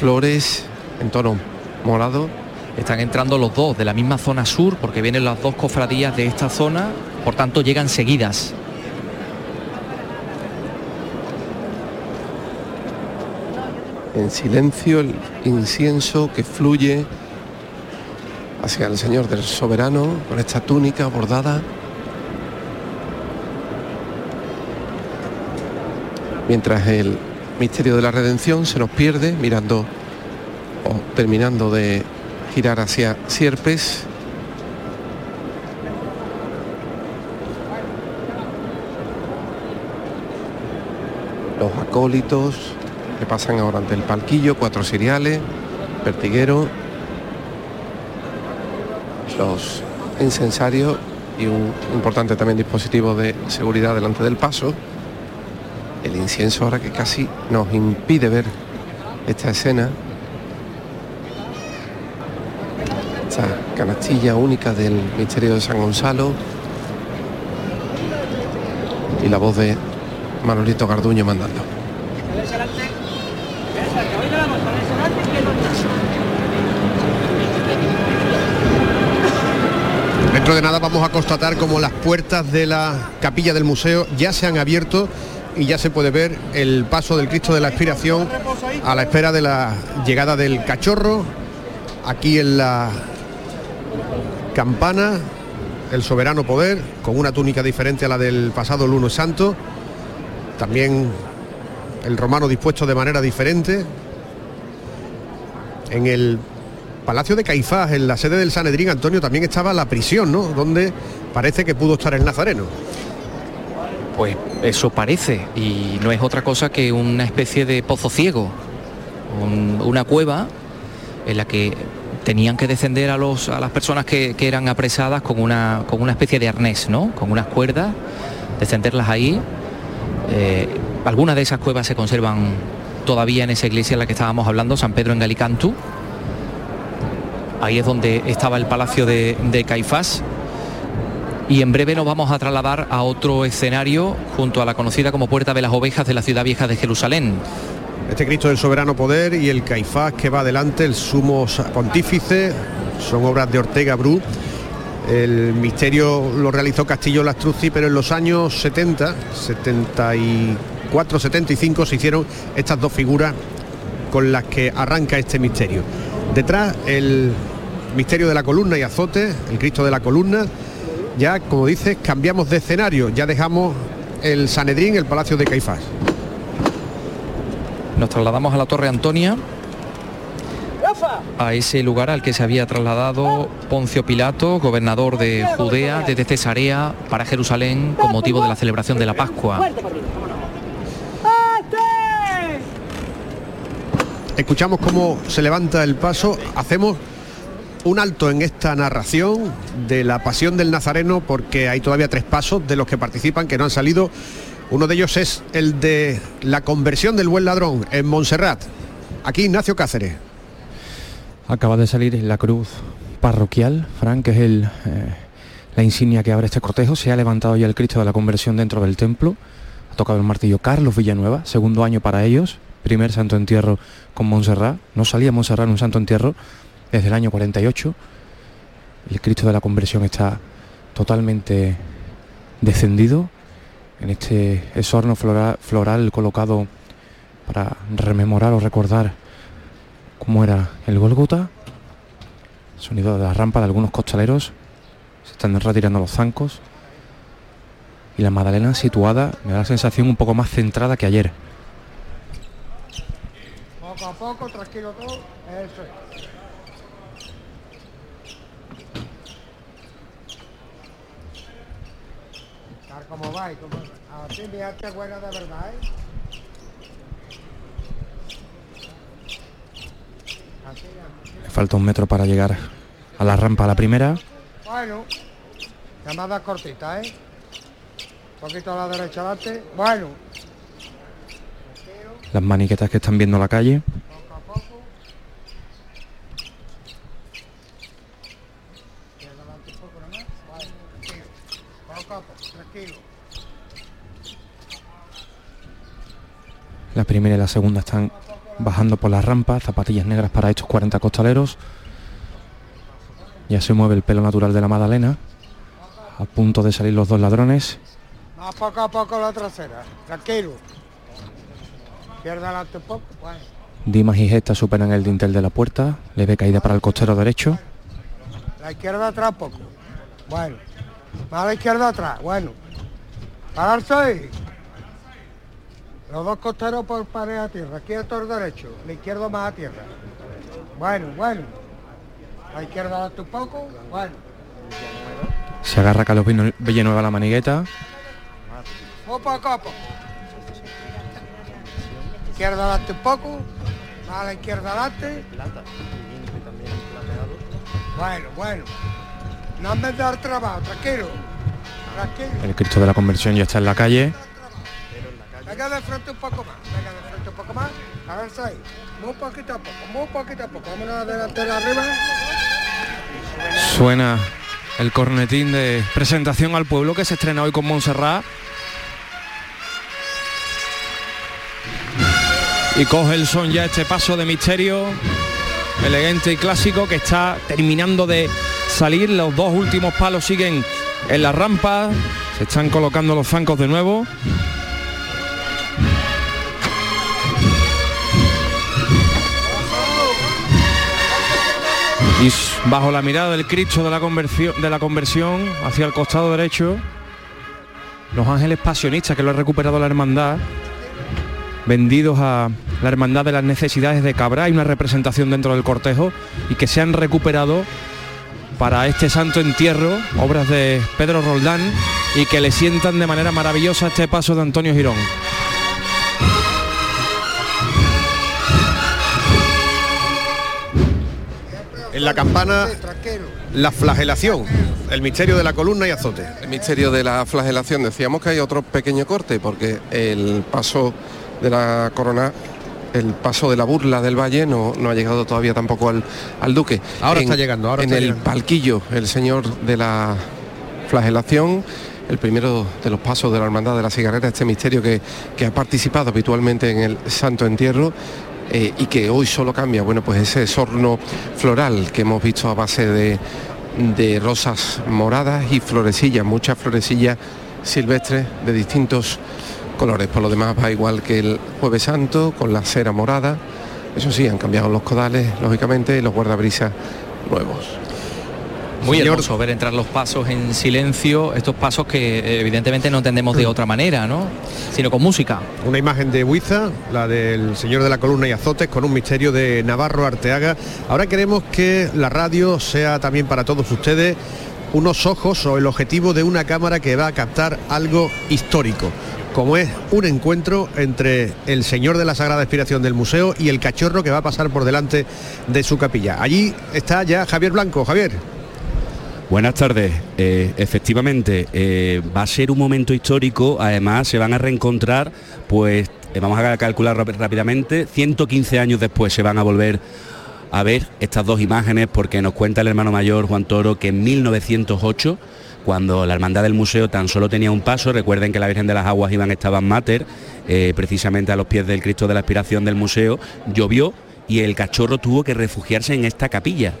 flores en tono morado. Están entrando los dos de la misma zona sur porque vienen las dos cofradías de esta zona, por tanto llegan seguidas. En silencio el incienso que fluye hacia el Señor del Soberano con esta túnica bordada. Mientras el misterio de la redención se nos pierde mirando o terminando de girar hacia Sierpes. los acólitos que pasan ahora ante el palquillo, cuatro seriales, pertiguero, los incensarios y un importante también dispositivo de seguridad delante del paso. El incienso ahora que casi nos impide ver esta escena. Esta canastilla única del misterio de San Gonzalo. Y la voz de Manolito Garduño mandando. Dentro de nada vamos a constatar como las puertas de la capilla del museo ya se han abierto y ya se puede ver el paso del Cristo de la Expiración a la espera de la llegada del cachorro. Aquí en la campana, el soberano poder, con una túnica diferente a la del pasado lunes santo. También el romano dispuesto de manera diferente. En el Palacio de Caifás, en la sede del Sanedrín, Antonio, también estaba la prisión, ¿no? Donde parece que pudo estar el Nazareno. Pues eso parece, y no es otra cosa que una especie de pozo ciego, un- una cueva en la que tenían que descender a, los, a las personas que, que eran apresadas con una, con una especie de arnés, ¿no? Con unas cuerdas, descenderlas ahí. Eh, algunas de esas cuevas se conservan todavía en esa iglesia en la que estábamos hablando, San Pedro en Galicantu. Ahí es donde estaba el palacio de, Caifás. Y en breve nos vamos a trasladar a otro escenario junto a la conocida como Puerta de las Ovejas de la ciudad vieja de Jerusalén. Este Cristo del Soberano Poder y el Caifás que va adelante, el sumo pontífice, son obras de Ortega Bru. El misterio lo realizó Castillo Lastruzzi, pero en los años 70, 74, 75 se hicieron estas dos figuras con las que arranca este misterio. Detrás el misterio de la columna y azote, el Cristo de la columna. Ya, como dices, cambiamos de escenario, ya dejamos el Sanedrín, el Palacio de Caifás. Nos trasladamos a la Torre Antonia, a ese lugar al que se había trasladado Poncio Pilato, gobernador de Judea, desde Cesarea para Jerusalén con motivo de la celebración de la Pascua. Escuchamos cómo se levanta el paso, hacemos un alto en esta narración de la pasión del Nazareno porque hay todavía tres pasos de los que participan que no han salido. Uno de ellos es el de la conversión del buen ladrón en Montserrat. Aquí Ignacio Cáceres. Acaba de salir la cruz parroquial, Frank, que es el, eh, la insignia que abre este cortejo. Se ha levantado ya el Cristo de la conversión dentro del templo. Ha tocado el martillo Carlos Villanueva, segundo año para ellos. Primer santo entierro con Montserrat. No salía Montserrat en un santo entierro desde el año 48. El Cristo de la conversión está totalmente descendido en este esorno floral, floral colocado para rememorar o recordar cómo era el Golgota. Sonido de la rampa de algunos costaleros. Se están retirando los zancos. Y la Magdalena situada, me da la sensación un poco más centrada que ayer. Poco a poco, tranquilo todo. Eso es. Como va y como... Así es buena de verdad, ¿eh? Le falta un metro para llegar a la rampa a la primera. Bueno, llamada cortita, ¿eh? Un poquito a la derecha adelante. Bueno, Las maniquetas que están viendo la calle. poco a poco. Y adelante un poco nomás. Bueno, tranquilo. Poco a poco, tranquilo. La segunda están bajando por la rampa, zapatillas negras para estos 40 costaleros. Ya se mueve el pelo natural de la Magdalena. A punto de salir los dos ladrones. Más poco a poco la trasera. Tranquilo. Un poco. Bueno, Dimas y Gesta superan el dintel de la puerta. Leve caída para el costero derecho. la izquierda atrás poco. Bueno. Más a la izquierda atrás. Bueno. Pararse ahí. Los dos costeros por pared a tierra. Aquí el toro derecho. La izquierda más a tierra. Bueno, bueno. La izquierda un poco. Bueno. Se agarra Carlos Villanueva a la manigueta. Poco a poco. izquierda adelante un poco, a la izquierda adelante. Bueno, bueno. No me dar trabajo, tranquilo. Tranquilo. El Cristo de la Conversión ya está en la calle. Venga de frente un poco más, venga de frente un poco más. A ver si ahí. Muy poquito a poco, muy poquito a poco. Vámonos delantera arriba. Suena el cornetín de presentación al pueblo que se estrena hoy con Montserrat. Y coge el son ya este paso de misterio elegante y clásico que está terminando de salir. Los dos últimos palos siguen en la rampa. Se están colocando los zancos de nuevo. Y bajo la mirada del Cristo de la conversión, de la conversión hacia el costado derecho, los ángeles pasionistas que lo ha recuperado la hermandad, vendidos a la hermandad de las necesidades de Cabra, hay una representación dentro del cortejo y que se han recuperado para este santo entierro, obras de Pedro Roldán y que le sientan de manera maravillosa este paso de Antonio Girón. En la campana, la flagelación, el misterio de la columna y azote. El misterio de la flagelación. Decíamos que hay otro pequeño corte porque el paso de la corona, el paso de la burla del valle no, no ha llegado todavía tampoco al, al duque. Ahora está llegando, ahora en está el llegando. palquillo, el señor de la flagelación. El primero de los pasos de la Hermandad de la Cigarrera, este misterio que, que ha participado habitualmente en el Santo Entierro eh, y que hoy solo cambia, bueno, pues ese sorno floral que hemos visto a base de, de rosas moradas y florecillas, muchas florecillas silvestres de distintos colores. Por lo demás va igual que el Jueves Santo, con la cera morada. Eso sí, han cambiado los codales, lógicamente, y los guardabrisas nuevos. Muy Señor- hermoso ver entrar los pasos en silencio, estos pasos que eh, evidentemente no entendemos de otra manera, ¿no? Sino con música. Una imagen de Huiza, la del señor de la columna y azotes, con un misterio de Navarro Arteaga. Ahora queremos que la radio sea también para todos ustedes unos ojos o el objetivo de una cámara que va a captar algo histórico, como es un encuentro entre el señor de la Sagrada Inspiración del museo y el cachorro que va a pasar por delante de su capilla. Allí está ya Javier Blanco. Javier. Buenas tardes. Eh, efectivamente, eh, va a ser un momento histórico. Además, se van a reencontrar, pues, eh, vamos a calcular rápidamente, 115 años después se van a volver a ver estas dos imágenes porque nos cuenta el hermano mayor Juan Toro que en 1908 cuando la hermandad del museo tan solo tenía un paso, recuerden que la Virgen de las Aguas iban estaban mater, precisamente a los pies del Cristo de la Aspiración del museo, llovió y el cachorro tuvo que refugiarse en esta capilla.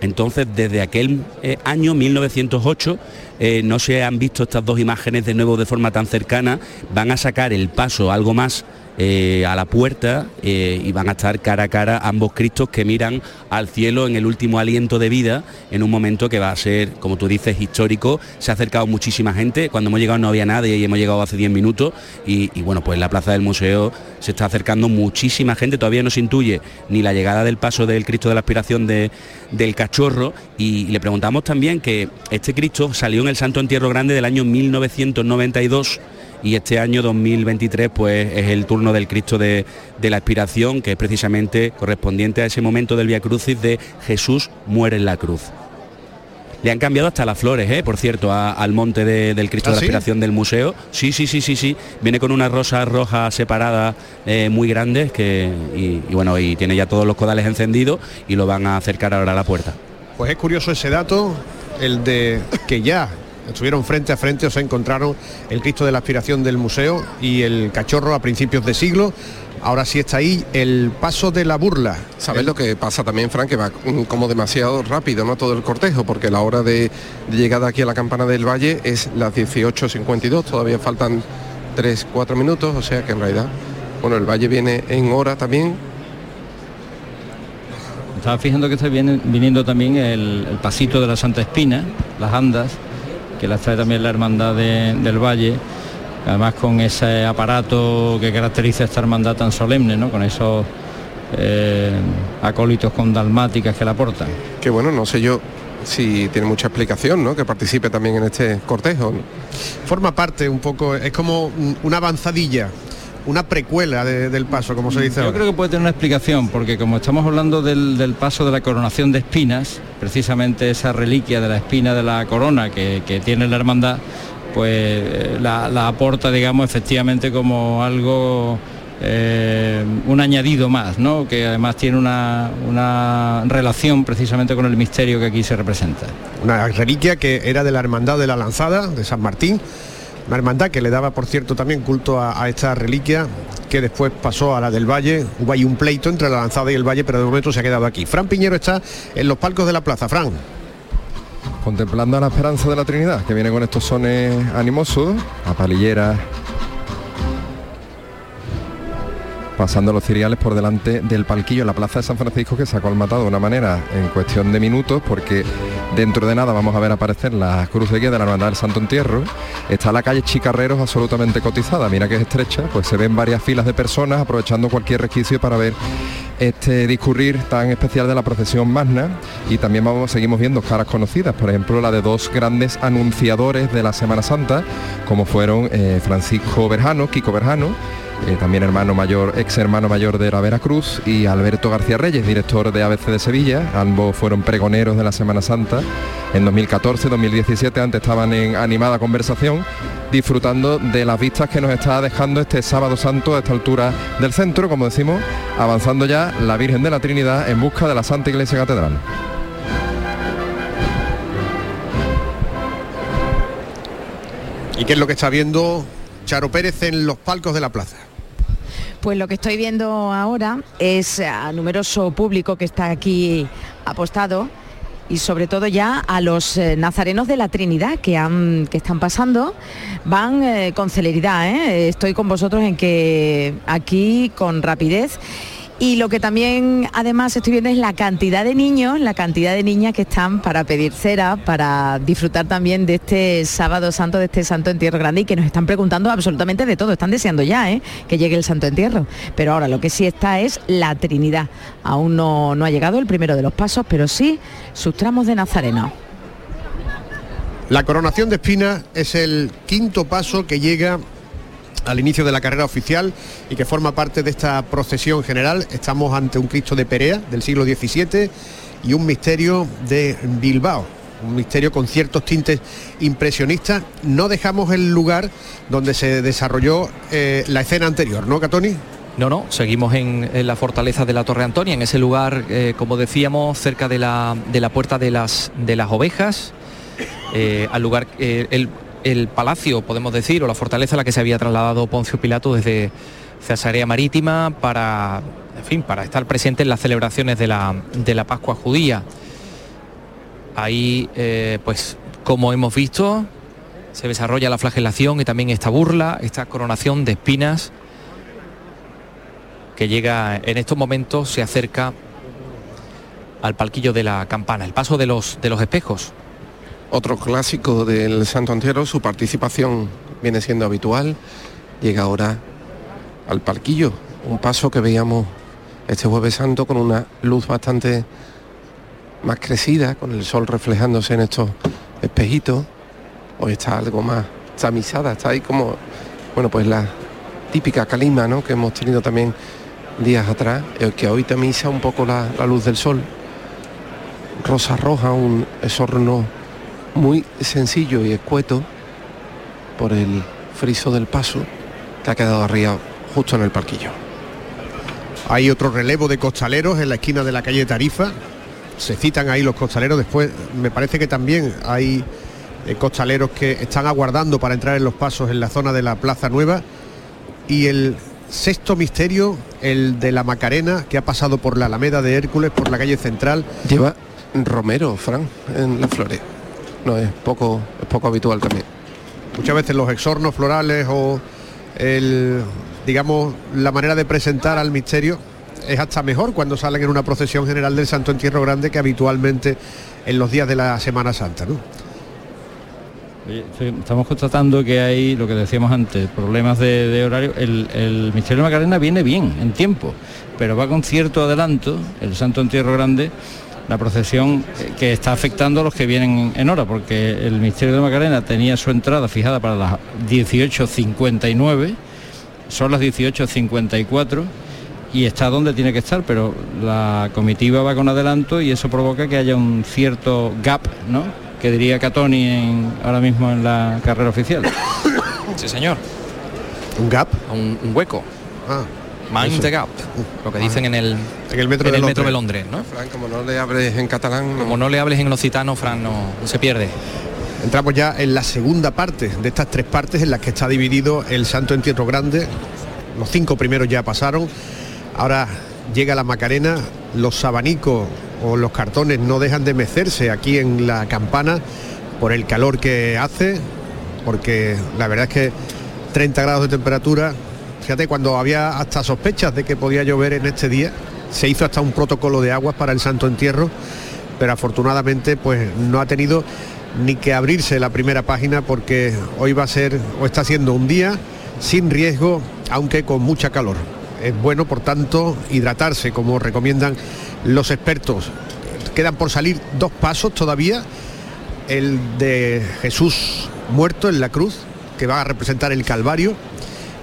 Entonces, desde aquel eh, año 1908 eh, no se han visto estas dos imágenes de nuevo de forma tan cercana. Van a sacar el paso algo más eh, a la puerta eh, y van a estar cara a cara ambos Cristos que miran al cielo en el último aliento de vida en un momento que va a ser, como tú dices, histórico. Se ha acercado muchísima gente. Cuando hemos llegado no había nadie y hemos llegado hace 10 minutos. Y, y bueno, pues la plaza del museo se está acercando muchísima gente. Todavía no se intuye ni la llegada del paso del Cristo de la Aspiración de- del Cachorro. Y le preguntamos también que este Cristo salió en el Santo Entierro Grande del año 1992 y este año 2023 pues es el turno del Cristo de, de la Aspiración que es precisamente correspondiente a ese momento del Via Crucis de Jesús muere en la cruz. Le han cambiado hasta las flores, ¿eh? por cierto, a- al monte de- del Cristo ¿Ah, de la sí? Aspiración del museo. Sí, sí, sí, sí, sí. Viene con unas rosas rojas separadas eh, muy grandes que, y, y bueno, y tiene ya todos los codales encendidos y lo van a acercar ahora a la puerta. Pues es curioso ese dato, el de que ya estuvieron frente a frente o se encontraron el Cristo de la Aspiración del museo y el cachorro a principios de siglo. Ahora sí está ahí el paso de la burla. ¿Sabes lo que pasa también, Frank? Que va como demasiado rápido, ¿no? Todo el cortejo, porque la hora de, de llegada aquí a la campana del Valle es las 18.52, todavía faltan 3-4 minutos, o sea que en realidad, bueno, el Valle viene en hora también. Estaba fijando que está viniendo también el, el pasito de la Santa Espina, las andas, que las trae también la Hermandad de- del Valle, además con ese aparato que caracteriza esta hermandad tan solemne, ¿no? con esos eh, acólitos con dalmáticas que la portan. Que bueno, no sé yo si tiene mucha explicación, ¿no? Que participe también en este cortejo. ¿no? Forma parte un poco, es como una avanzadilla una precuela de- del paso, como se dice Yo ahora. creo que puede tener una explicación, porque como estamos hablando del, del paso de la coronación de espinas, precisamente esa reliquia de la espina de la corona que, que tiene la hermandad, pues eh, la, la aporta, digamos, efectivamente como algo, eh, un añadido más, ¿no? que además tiene una, una relación precisamente con el misterio que aquí se representa. Una reliquia que era de la Hermandad de la Lanzada, de San Martín, una hermandad que le daba, por cierto, también culto a, a esta reliquia, que después pasó a la del Valle. Hubo ahí un pleito entre la Lanzada y el Valle, pero de momento se ha quedado aquí. Fran Piñero está en los palcos de la plaza. Fran. contemplando a la esperanza de la Trinidad, que viene con estos sones animosos, a palilleras, pasando los ciriales por delante del palquillo en la plaza de San Francisco que se ha colmatado de una manera en cuestión de minutos porque dentro de nada vamos a ver aparecer la cruz de guía de la hermandad del Santo Entierro. Está la calle Chicarreros absolutamente cotizada. Mira que es estrecha pues se ven varias filas de personas aprovechando cualquier resquicio para ver este discurrir tan especial de la procesión magna. Y también seguimos viendo caras conocidas por ejemplo la de dos grandes anunciadores de la Semana Santa como fueron eh, Francisco Berjano Kiko Berjano eh, también hermano mayor, ex hermano mayor de la Veracruz, y Alberto García Reyes, director de ABC de Sevilla. Ambos fueron pregoneros de la Semana Santa en 2014, 2017, antes estaban en animada conversación, disfrutando de las vistas que nos está dejando este sábado santo a esta altura del centro, como decimos, avanzando ya la Virgen de la Trinidad en busca de la Santa Iglesia Catedral. ¿Y qué es lo que está viendo Charo Pérez en los palcos de la plaza? Pues lo que estoy viendo ahora es a numeroso público que está aquí apostado y sobre todo ya a los eh, nazarenos de la Trinidad que, han, que están pasando, van eh, con celeridad. ¿eh? Estoy con vosotros en que aquí con rapidez. Y lo que también además estoy viendo es la cantidad de niños, la cantidad de niñas que están para pedir cera, para disfrutar también de este sábado santo, de este santo entierro grande y que nos están preguntando absolutamente de todo. Están deseando ya ¿eh? que llegue el santo entierro. Pero ahora lo que sí está es la Trinidad. Aún no, no ha llegado el primero de los pasos, pero sí sus tramos de Nazareno. La coronación de espinas es el quinto paso que llega al inicio de la carrera oficial y que forma parte de esta procesión general. Estamos ante un Cristo de Perea del siglo XVII y un misterio de Bilbao, un misterio con ciertos tintes impresionistas. No dejamos el lugar donde se desarrolló eh, la escena anterior, ¿no, Catoni? No, no, seguimos en, la fortaleza de la Torre Antonia, en ese lugar, eh, como decíamos, cerca de la, de la puerta de las, de las ovejas, eh, al lugar, el, el palacio, podemos decir, o la fortaleza a la que se había trasladado Poncio Pilato desde Cesarea Marítima para, en fin, para estar presente en las celebraciones de la, de la Pascua judía. Ahí, eh, pues, como hemos visto, se desarrolla la flagelación y también esta burla, esta coronación de espinas que llega en estos momentos, se acerca al palquillo de la campana, el paso de los, de los espejos. Otro clásico del Santo Entierro, su participación viene siendo habitual. Llega ahora al palquillo, un paso que veíamos este jueves santo con una luz bastante más crecida, con el sol reflejándose en estos espejitos. Hoy está algo más tamizada, está ahí como, bueno, pues la típica calima, ¿no? Que hemos tenido también días atrás, que hoy tamiza un poco la, la luz del sol. Rosa roja, un esorno muy sencillo y escueto por el friso del paso que ha quedado arriba justo en el parquillo. Hay otro relevo de costaleros en la esquina de la calle Tarifa. Se citan ahí los costaleros. Después me parece que también hay eh, costaleros que están aguardando para entrar en los pasos en la zona de la Plaza Nueva. Y el sexto misterio, el de la Macarena, que ha pasado por la Alameda de Hércules, por la calle Central. Lleva Romero, Fran, en las flores. No es poco, es poco habitual también. Muchas veces los exornos florales o el, digamos, la manera de presentar al misterio es hasta mejor cuando salen en una procesión general del Santo Entierro Grande que habitualmente en los días de la Semana Santa. ¿no? Estamos constatando que hay, lo que decíamos antes, problemas de, de horario. El, el Misterio de Macarena viene bien, en tiempo, pero va con cierto adelanto, el Santo Entierro Grande, la procesión eh, que está afectando a los que vienen en hora, porque el Misterio de Macarena tenía su entrada fijada para las 18.59 son las 18.54 y está donde tiene que estar, pero la comitiva va con adelanto y eso provoca que haya un cierto gap, ¿no? Que diría Catoni en, ahora mismo en la carrera oficial. Sí, señor. ¿Un gap? Un, un hueco. Ah. Mind eso. the gap, lo que dicen en el, En el metro en de el metro Londres. de Londres, ¿no? Fran, como no le hables en catalán, no- Como no le hables en occitano, Fran, no, no se pierde. Entramos ya en la segunda parte de estas tres partes en las que está dividido el Santo Entierro Grande. Los cinco primeros ya pasaron. Ahora llega la Macarena. Los abanicos o los cartones no dejan de mecerse aquí en la campana por el calor que hace, porque la verdad es que 30 grados de temperatura. Fíjate, cuando había hasta sospechas de que podía llover en este día, se hizo hasta un protocolo de aguas para el Santo Entierro, pero afortunadamente pues no ha tenido ni que abrirse la primera página porque hoy va a ser o está siendo un día sin riesgo, aunque con mucha calor. Es bueno, por tanto, hidratarse, como recomiendan los expertos. Quedan por salir dos pasos todavía, el de Jesús muerto en la cruz, que va a representar el Calvario,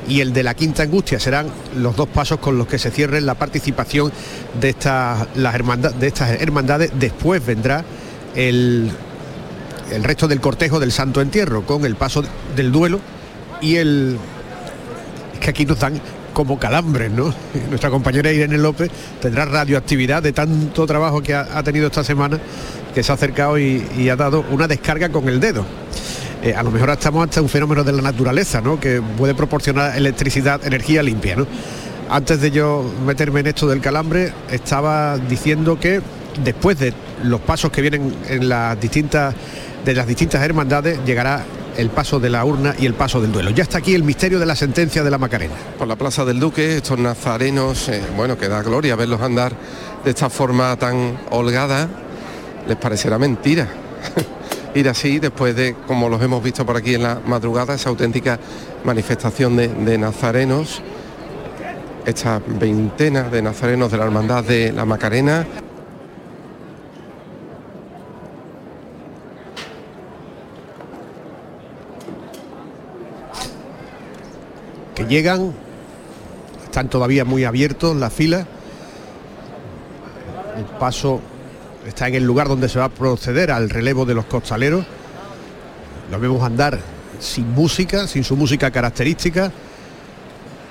y el de la Quinta Angustia serán los dos pasos con los que se cierre la participación de estas, las hermanda- de estas hermandades. Después vendrá el, el resto del cortejo del Santo Entierro, con el paso del duelo y el... Es que aquí nos dan como calambres, ¿no? Nuestra compañera Irene López tendrá radioactividad de tanto trabajo que ha, tenido esta semana, que se ha acercado y ha dado una descarga con el dedo. Eh, a lo mejor estamos hasta un fenómeno de la naturaleza, ¿no? Que puede proporcionar electricidad, energía limpia. Antes de yo meterme en esto del calambre, estaba diciendo que después de los pasos que vienen en las distintas de las distintas hermandades llegará el paso de la urna y el paso del duelo. Ya está aquí el misterio de la sentencia de la Macarena. por la Plaza del Duque, estos nazarenos, eh, bueno, que da gloria verlos andar de esta forma tan holgada, les parecerá mentira. Ir así después de, como los hemos visto por aquí en la madrugada, esa auténtica manifestación de, nazarenos, esta veintena de nazarenos de la Hermandad de la Macarena, que llegan, están todavía muy abiertos las filas. El paso está en el lugar donde se va a proceder al relevo de los costaleros. Los vemos andar sin música, sin su música característica.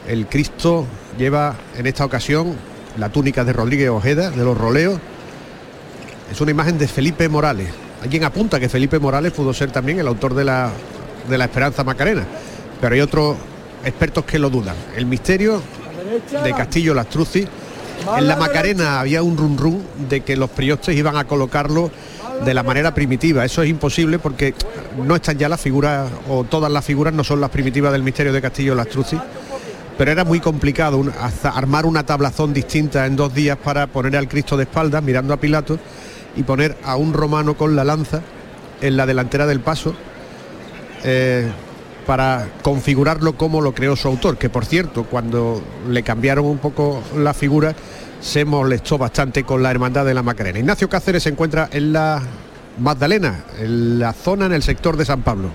El Cristo lleva en esta ocasión la túnica de Rodríguez Ojeda, de los roleos. Es una imagen de Felipe Morales. Alguien apunta que Felipe Morales pudo ser también el autor de la, de la Esperanza Macarena, pero hay otros expertos que lo dudan. El misterio de Castillo Lastruzzi. En la Macarena había un run run de que los priostes iban a colocarlo de la manera primitiva. Eso es imposible porque no están ya las figuras, o todas las figuras no son las primitivas del misterio de Castillo Lastruzzi. Pero era muy complicado un- hasta armar una tablazón distinta en dos días para poner al Cristo de espaldas mirando a Pilato y poner a un romano con la lanza en la delantera del paso eh, para configurarlo como lo creó su autor, que por cierto, cuando le cambiaron un poco la figura, se molestó bastante con la hermandad de la Macarena. Ignacio Cáceres se encuentra en la Magdalena, en la zona en el sector de San Pablo.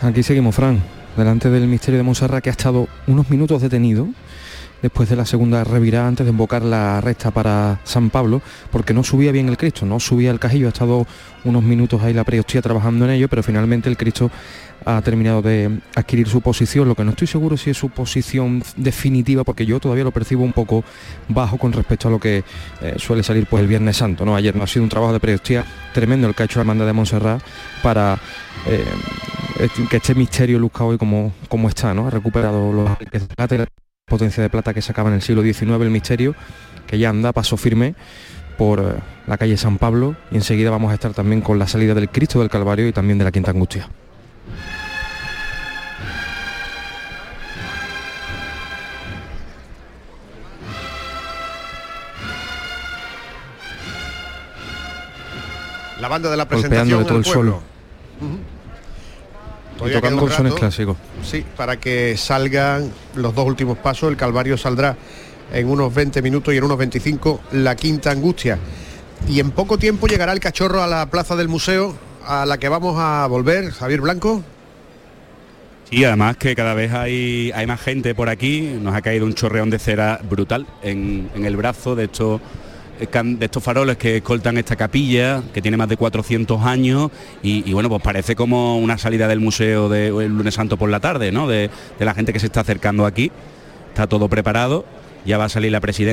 Aquí seguimos, Fran, delante del misterio de Monserrat que ha estado unos minutos detenido después de la segunda revirada antes de embocar la recta para San Pablo, porque no subía bien el Cristo, no subía el cajillo, ha estado unos minutos ahí la preostía trabajando en ello, pero finalmente el Cristo ha terminado de adquirir su posición, lo que no estoy seguro si es su posición definitiva, porque yo todavía lo percibo un poco bajo con respecto a lo que eh, suele salir pues el Viernes Santo, ¿no? Ayer no ha sido un trabajo de preostía tremendo el que ha hecho la de Montserrat para eh, este- que este misterio luzca hoy como, como está, ¿no? Ha recuperado los potencia de plata que sacaba en el siglo XIX el misterio, que ya anda paso firme por eh, la calle San Pablo y enseguida vamos a estar también con la salida del Cristo del Calvario y también de la Quinta Angustia. La banda de la presentación de todo el pueblo. sol. Ujú. Todavía tocando clásicos. Sí, para que salgan los dos últimos pasos. El Calvario saldrá en unos 20 minutos y en unos 25 la Quinta Angustia. Y en poco tiempo llegará el cachorro a la plaza del museo a la que vamos a volver. Javier Blanco. Y además que cada vez hay, hay más gente por aquí, nos ha caído un chorreón de cera brutal en, en el brazo de estos can- de estos faroles que escoltan esta capilla, que tiene más de 400 años, y, bueno, pues parece como una salida del museo de el lunes santo por la tarde, ¿no? De, de la gente que se está acercando aquí. Está todo preparado, ya va a salir la presidencia